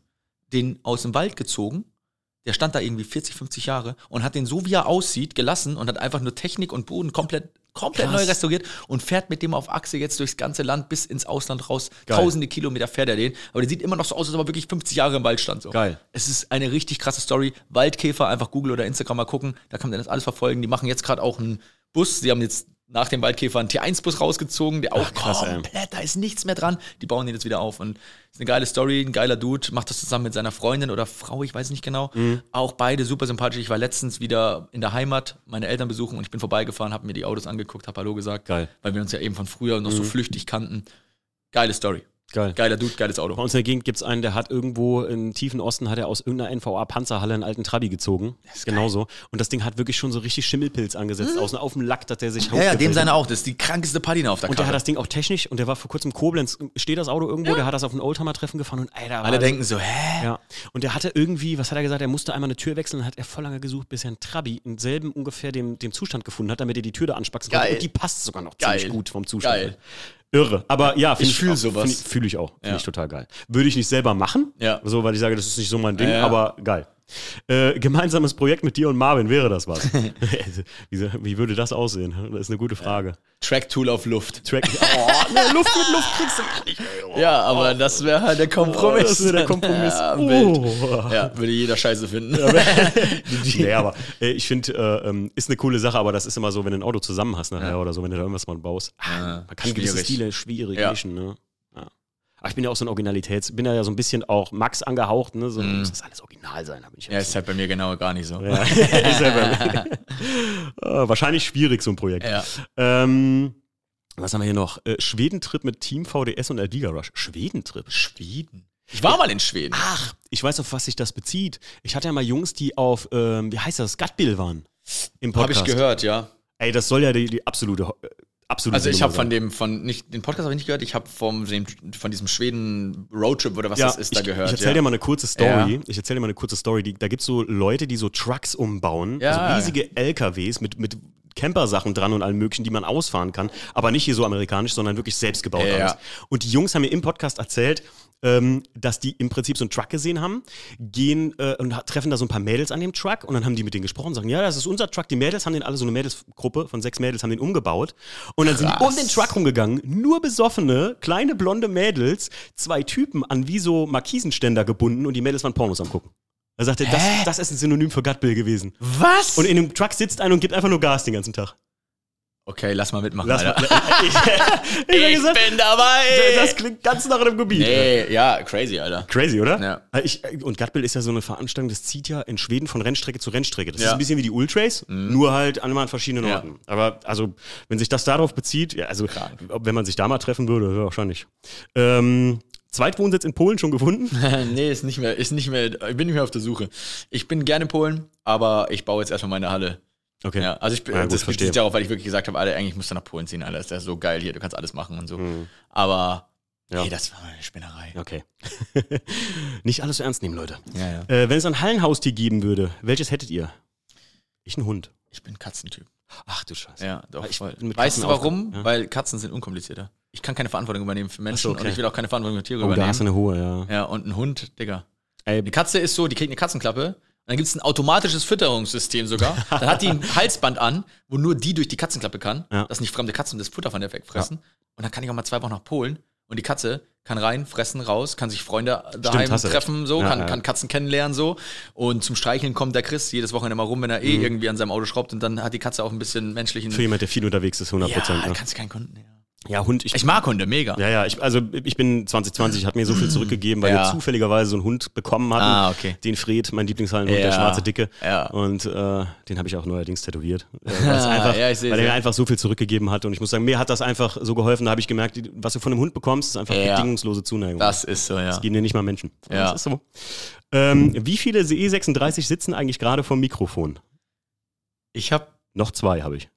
den aus dem Wald gezogen. Der stand da irgendwie 40, 50 Jahre und hat den so, wie er aussieht, gelassen und hat einfach nur Technik und Boden komplett, komplett Krass. neu restauriert und fährt mit dem auf Achse jetzt durchs ganze Land bis ins Ausland raus. Geil. Tausende Kilometer fährt er den. Aber der sieht immer noch so aus, als ob er wirklich 50 Jahre im Wald stand. So. Geil. Es ist eine richtig krasse Story. Waldkäfer, einfach Google oder Instagram mal gucken. Da kann man das alles verfolgen. Die machen jetzt gerade auch einen Bus. Die haben jetzt nach dem Waldkäfer einen T1-Bus rausgezogen, der auch Ach, krass, ey. komplett, da ist nichts mehr dran. Die bauen den jetzt wieder auf. Und ist eine geile Story, ein geiler Dude, macht das zusammen mit seiner Freundin oder Frau, ich weiß nicht genau. Mhm. Auch beide super sympathisch. Ich war letztens wieder in der Heimat, meine Eltern besuchen und ich bin vorbeigefahren, habe mir die Autos angeguckt, habe Hallo gesagt. Geil. Mhm. Weil wir uns ja eben von früher noch so flüchtig kannten. Geile Story. Geil. Geiler Dude, geiles Bei Auto. uns in der Gegend gibt es einen, der hat irgendwo im tiefen Osten hat er aus irgendeiner NVA-Panzerhalle einen alten Trabi gezogen. Genauso. Und das Ding hat wirklich schon so richtig Schimmelpilz angesetzt. Außen auf dem Lack, dass der sich Mhm. Ja, ja, dem seine auch. Das ist die krankeste Patina auf der Und der hat das Ding auch technisch und der war vor kurzem in Koblenz, steht das Auto irgendwo, der hat das auf ein Oldtimer-Treffen gefahren und Alter, Alle war- denken so, hä? Ja, und der hatte irgendwie, was hat er gesagt, er musste einmal eine Tür wechseln, hat er voll lange gesucht, bis er einen Trabi in selben ungefähr dem, dem Zustand gefunden hat, damit er die Tür da anspacken konnte. Geil. Und die passt sogar noch Geil. ziemlich gut vom Zustand. Geil. Irre. Aber ja, finde Ich fühl auch- sowas. ich- Fühle ich auch. Finde Ja. ich total geil. Würde ich nicht selber machen, Ja. so, weil ich sage, das ist nicht so mein Ding, ja. aber geil. Äh, gemeinsames Projekt mit dir und Marvin, wäre das was? wie, wie, würde das aussehen? Das ist eine gute Frage. Track-Tool auf Luft. Track oh, ne, Luft mit Luft kriegst du nicht. Oh, ja, aber das wäre halt der Kompromiss. Oh, das wäre der Kompromiss. Ja, oh. ja, würde jeder Scheiße finden. Nee, aber äh, ich finde, äh, ähm, ist eine coole Sache, aber das ist immer so, wenn du ein Auto zusammen hast nachher ja. oder so, wenn du da irgendwas mal baust. Ah, man kann gewisse Stile schwierig mischen, ne? Aber ich bin ja auch so ein Originalitäts, bin ja so ein bisschen auch Max angehaucht, ne? So, mm. muss das alles original sein. ich ja, ist halt bei mir genau gar nicht so. Ja, ist halt bei mir. oh, wahrscheinlich schwierig, so ein Projekt. Ja. Ähm, was haben wir hier noch? Äh, Schwedentrip mit Team VDS und Aldiga Rush. Schwedentrip? Schweden? Ich war mal in Schweden. Ach, ich weiß, auf was sich das bezieht. Ich hatte ja mal Jungs, die auf, ähm, wie heißt das, Gutbill waren. Im Podcast. Habe ich gehört, ja. Ey, das soll ja die, die absolute absolut. Also ich habe von dem, von nicht den Podcast habe ich nicht gehört, ich habe vom dem, von diesem Schweden Roadtrip oder was ja, das ist, da gehört. Ich erzähle ja. dir mal eine kurze Story. Ja. Ich erzähle dir mal eine kurze Story. Die, da gibt es so Leute, die so Trucks umbauen, ja. also riesige LKWs mit, mit Camper-Sachen dran und allem möglichen, die man ausfahren kann, aber nicht hier so amerikanisch, sondern wirklich selbst gebaut alles. Und die Jungs haben mir im Podcast erzählt, ähm, dass die im Prinzip so einen Truck gesehen haben, gehen äh, und treffen da so ein paar Mädels an dem Truck und dann haben die mit denen gesprochen und sagen, ja, das ist unser Truck. Die Mädels haben den alle, so eine Mädelsgruppe von sechs Mädels haben den umgebaut und dann Krass. sind die um den Truck rumgegangen, nur besoffene, kleine blonde Mädels, zwei Typen an wie so Markisenständer gebunden und die Mädels waren Pornos am gucken. Er sagte, das, das ist ein Synonym für Gutbill gewesen. Was? Und in dem Truck sitzt einer und gibt einfach nur Gas den ganzen Tag. Okay, lass mal mitmachen, lass Alter. Mal, ich, ich, ich gesagt, bin dabei. Das klingt ganz nach einem Gebiet. Nee, ja, crazy, Alter. Crazy, oder? Ja. Äh, ich, und Gutbill ist ja so eine Veranstaltung, das zieht ja in Schweden von Rennstrecke zu Rennstrecke. Das ja. ist ein bisschen wie die Ultrace, mhm. nur halt an verschiedenen ja. Orten. Aber also, wenn sich das darauf bezieht, ja, also, Krank. wenn man sich da mal treffen würde, wahrscheinlich. Ähm, Zweitwohnsitz in Polen schon gefunden? nee, ist nicht mehr, ist nicht mehr, ich bin nicht mehr auf der Suche. Ich bin gerne in Polen, aber ich baue jetzt erstmal meine Halle. Okay. Ja, also ich bin, ja, das bezieht darauf, weil ich wirklich gesagt habe, Alter, eigentlich musst du nach Polen ziehen, Alter, ist ja so geil hier, du kannst alles machen und so. Mhm. Aber ja. Nee, das war eine Spinnerei. Okay. Nicht alles so ernst nehmen, Leute. Ja, ja. Äh, wenn es ein Hallenhaustier geben würde, welches hättet ihr? Ich ein Hund. Ich bin Katzentyp. Ach du Scheiße. Ja, doch. Ich weißt du warum? Ja? Weil Katzen sind unkomplizierter. Ich kann keine Verantwortung übernehmen für Menschen so, okay. und ich will auch keine Verantwortung für Tiere oh, übernehmen. Da hast du eine hohe, ja. Ja, und ein Hund, Digga. Ey. Die Katze ist so, die kriegt eine Katzenklappe dann gibt es ein automatisches Fütterungssystem sogar. Dann hat die ein Halsband an, wo nur die durch die Katzenklappe kann, ja. dass nicht fremde Katzen das Futter von der wegfressen. Ja. Und dann kann ich auch mal zwei Wochen nach Polen und die Katze kann rein, fressen, raus, kann sich Freunde daheim Stimmt, treffen, so, ja, kann, kann Katzen kennenlernen, so. Und zum Streicheln kommt der Chris jedes Wochenende mal rum, wenn er eh mhm. irgendwie an seinem Auto schraubt und dann hat die Katze auch ein bisschen menschlichen. Für jemand, der viel unterwegs ist, 100 Prozent. Ja, ja. kannst keinen Kunden, ja. Ja, Hund. Ich, ich, mag Hunde, mega. Ja, ja. Ich, also ich bin 2020, hat mir so viel zurückgegeben, weil ja. wir zufälligerweise so einen Hund bekommen hatten. Ah, okay. Den Fred, mein Lieblingshallenhund, ja. der schwarze Dicke. Ja. Und äh, den habe ich auch neuerdings tätowiert. Äh, einfach, ja, weil er mir einfach so viel zurückgegeben hat. Und ich muss sagen, mir hat das einfach so geholfen. Da habe ich gemerkt, was du von einem Hund bekommst, ist einfach bedingungslose Zuneigung. Das ist so, ja. Das gehen dir nicht mal Menschen. Ja. Das ist so. Ähm, wie viele E36 sitzen eigentlich gerade vom Mikrofon? Ich habe noch zwei, habe ich.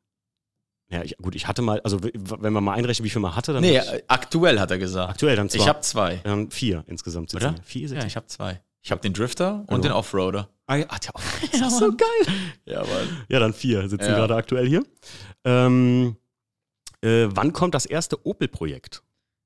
Ja, ich, gut, ich hatte mal, also wenn man mal einrechnet, wie viel man hatte, dann. Nee, aktuell hat er gesagt. Aktuell dann zwei. Ich habe zwei. Dann vier insgesamt sitzen. Oder? Vier sitzen. Ja, ich habe zwei. Ich habe den Drifter und genau. den Offroader. Ah, ja, der Offroader. Das ist so geil. Ja, Mann. Ja, dann vier sitzen ja. gerade aktuell hier. Ähm, äh, wann kommt das erste Opel-Projekt?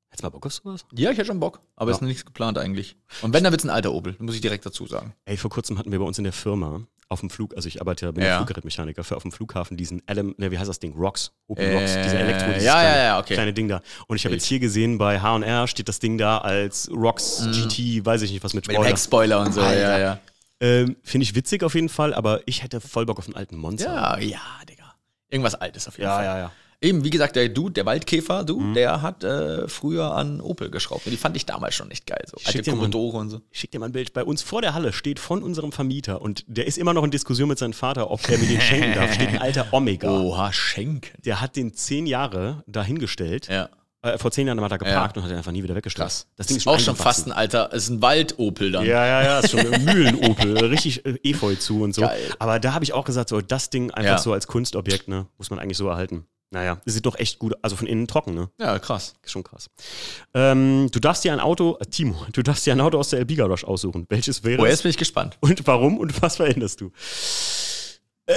Hättest du mal Bock auf sowas? Ja, ich hätte schon Bock, aber ja. ist noch nichts geplant eigentlich. Und wenn, dann wird es ein alter Opel, muss ich direkt dazu sagen. Ey, vor kurzem hatten wir bei uns in der Firma auf dem Flug, also ich arbeite ja, bin ja. Fluggerätmechaniker für auf dem Flughafen diesen Adam, ne, wie heißt das Ding? Rocks, Opel äh, Rocks, diese Elektro, dieses ja, kleine, ja, ja, okay. kleine Ding da. Und ich habe jetzt hier gesehen, bei H&R steht das Ding da als Rocks mhm. GT, weiß ich nicht, was mit Spoiler. Mit Heckspoiler und so, Alter. ja, ja. Ähm, Finde ich witzig auf jeden Fall, aber ich hätte voll Bock auf einen alten Monster. Ja, ja, Digga. Irgendwas Altes auf jeden Fall. Ja, ja, ja. Eben, wie gesagt, der Dude, der Waldkäfer, du, mhm. der hat äh, früher an Opel geschraubt. Und die fand ich damals schon nicht geil. So. Alte Commodore und so. Ich schick dir mal ein Bild. Bei uns vor der Halle steht von unserem Vermieter und der ist immer noch in Diskussion mit seinem Vater, ob er mir den schenken darf. Steht ein alter Omega. Oha, schenken. Der hat den zehn Jahre dahingestellt. Ja. Äh, vor zehn Jahren hat er geparkt ja. und hat ihn einfach nie wieder weggestellt. Krass. Das Ding ist, ist auch schon fast ein alter, ist ein Wald-Opel dann. Ja, ja, ja, ist schon ein Mühlen-Opel. Richtig äh, Efeu zu und so. Geil. Aber da habe ich auch gesagt, so das Ding einfach ja. so als Kunstobjekt, ne, muss man eigentlich so erhalten. Naja, sieht doch echt gut, also von innen trocken, ne? Ja, krass. Schon krass. Ähm, du darfst dir ein Auto, äh, Timo, du darfst dir ein Auto aus der Elbiga Rush aussuchen. Welches wäre Oh, jetzt bin ich gespannt. Und warum und was veränderst du? Äh,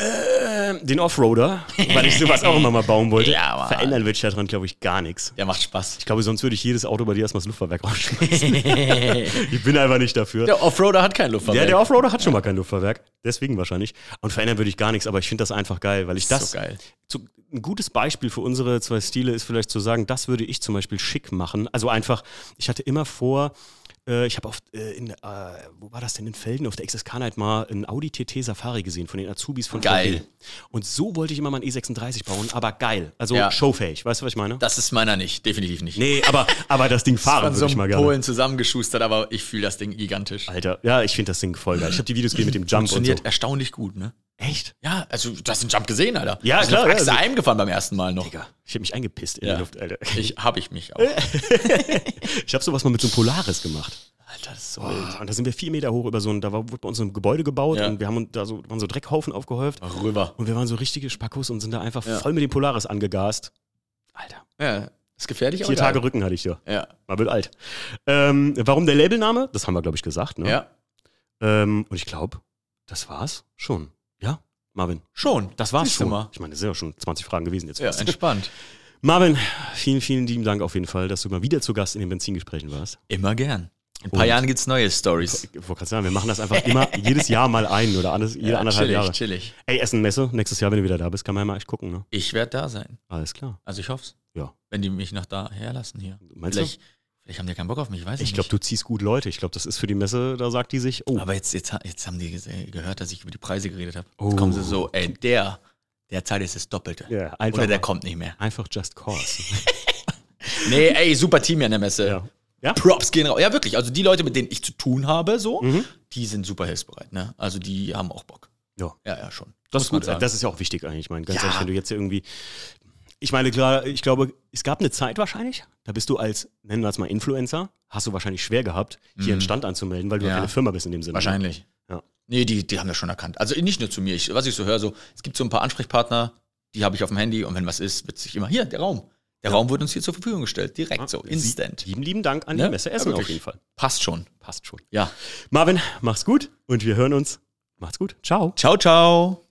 Ähm, den Offroader, weil ich sowas auch immer mal bauen wollte. Ja, Mann. Verändern würde ich daran, glaube ich, gar nichts. Der macht Spaß. Ich glaube, sonst würde ich jedes Auto bei dir erstmal das Luftfahrwerk rausschmeißen. ich bin einfach nicht dafür. Der Offroader hat kein Ja, Luftfahrwerk. der Offroader hat schon mal kein Luftfahrwerk. Deswegen wahrscheinlich. Und verändern würde ich gar nichts, aber ich finde das einfach geil, weil ich das. so geil. Zu, ein gutes Beispiel für unsere zwei Stile ist vielleicht zu sagen, das würde ich zum Beispiel schick machen. Also einfach, ich hatte immer vor, äh, ich habe auf, äh, in, äh, wo war das denn in Felden, auf der XSK Night mal einen Audi TT Safari gesehen von den Azubis von Geil. VW. Und so wollte ich immer mal einen E36 bauen, aber geil. Also Ja. showfähig. Weißt du, was ich meine? Das ist meiner nicht, definitiv nicht. nee, aber, aber das Ding fahren würde so ich mal gerne. Polen zusammengeschustert, aber ich fühle das Ding gigantisch. Alter, ja, ich finde das Ding voll geil. Ich habe die Videos gesehen mit dem Jump und so. Funktioniert erstaunlich gut, ne? Echt? Ja, also du hast den Jump gesehen, Alter. Ja, Ich bin klar, auf ja, Achse also- heimgefahren beim ersten Mal noch. Digga, ich habe mich eingepisst in Ja. die Luft, Alter. Ich hab ich mich auch. Ich habe sowas mal mit so einem Polaris gemacht. Alter, das ist so Und da sind wir vier Meter hoch über so ein, da war, wurde bei uns ein Gebäude gebaut Ja. und wir haben uns da so, waren so Dreckhaufen aufgehäuft. wild. Rüber. Und wir waren so richtige Spackos und sind da einfach Ja. voll mit dem Polaris angegast. Alter. Ja, ist gefährlich, Vier geil. Tage Rücken hatte ich ja. Ja. War wird alt. Ähm, warum der Labelname? Das haben wir, glaube ich, gesagt. Ne? Ja. Ähm, und ich glaube, das war's schon. Ja, Marvin. Schon. Das war's du schon. mal. Ich meine, das sind ja schon 20 Fragen gewesen jetzt. Ja, entspannt. Marvin, vielen, vielen lieben Dank auf jeden Fall, dass du mal wieder zu Gast in den Benzingesprächen warst. Immer gern. In ein paar Und- Jahren gibt's neue Stories. Ich wollte gerade sagen, wir machen das einfach immer, jedes Jahr mal ein oder alles, jede anderthalb chillig, Jahre. chillig. Ey, Essen Messe, nächstes Jahr, wenn du wieder da bist, kann man ja mal echt gucken, ne? Ich werde da sein. Alles klar. Also ich hoff's. Ja. Wenn die mich nach da herlassen hier. Meinst vielleicht, vielleicht haben die keinen Bock auf mich, weiß ich, Ich glaube, nicht. du ziehst gut Leute. Ich glaube, das ist für die Messe, da sagt die sich, oh, Aber jetzt, jetzt, jetzt haben die gehört, dass ich über die Preise geredet habe. Oh. Jetzt kommen sie so, ey, der, der zahlt jetzt das Doppelte. einfach, Oder der mal- kommt nicht mehr. einfach just cause. Nee, ey, super Team hier an der Messe. ja. Ja? Props gehen raus. Ja, wirklich. Also die Leute, mit denen ich zu tun habe, so, Mhm. die sind super hilfsbereit. Ne? Also die haben auch Bock. Ja. Ja, ja, schon. Das ist gut. Das ist ja auch wichtig eigentlich. Ich meine, ganz Ja. ehrlich, wenn du jetzt irgendwie. Ich meine, klar, ich glaube, es gab eine Zeit wahrscheinlich, da bist du als, nennen wir es mal Influencer, hast du wahrscheinlich schwer gehabt, hier einen Stand anzumelden, weil du Mhm. Ja. keine Firma bist in dem Sinne. Wahrscheinlich. Ja. Nee, die, die haben das schon erkannt. Also nicht nur zu mir. Ich, was ich so höre, so, es gibt so ein paar Ansprechpartner, die habe ich auf dem Handy und wenn was ist, wird sich immer, hier, der Raum. Der Raum wird uns hier zur Verfügung gestellt. Direkt so, instant. Lieben, lieben Dank an Ne? die Messe Ja, Essen auf jeden Fall. Passt schon. Passt schon. Ja. Marvin, mach's gut und wir hören uns. Macht's gut. Ciao. Ciao, ciao.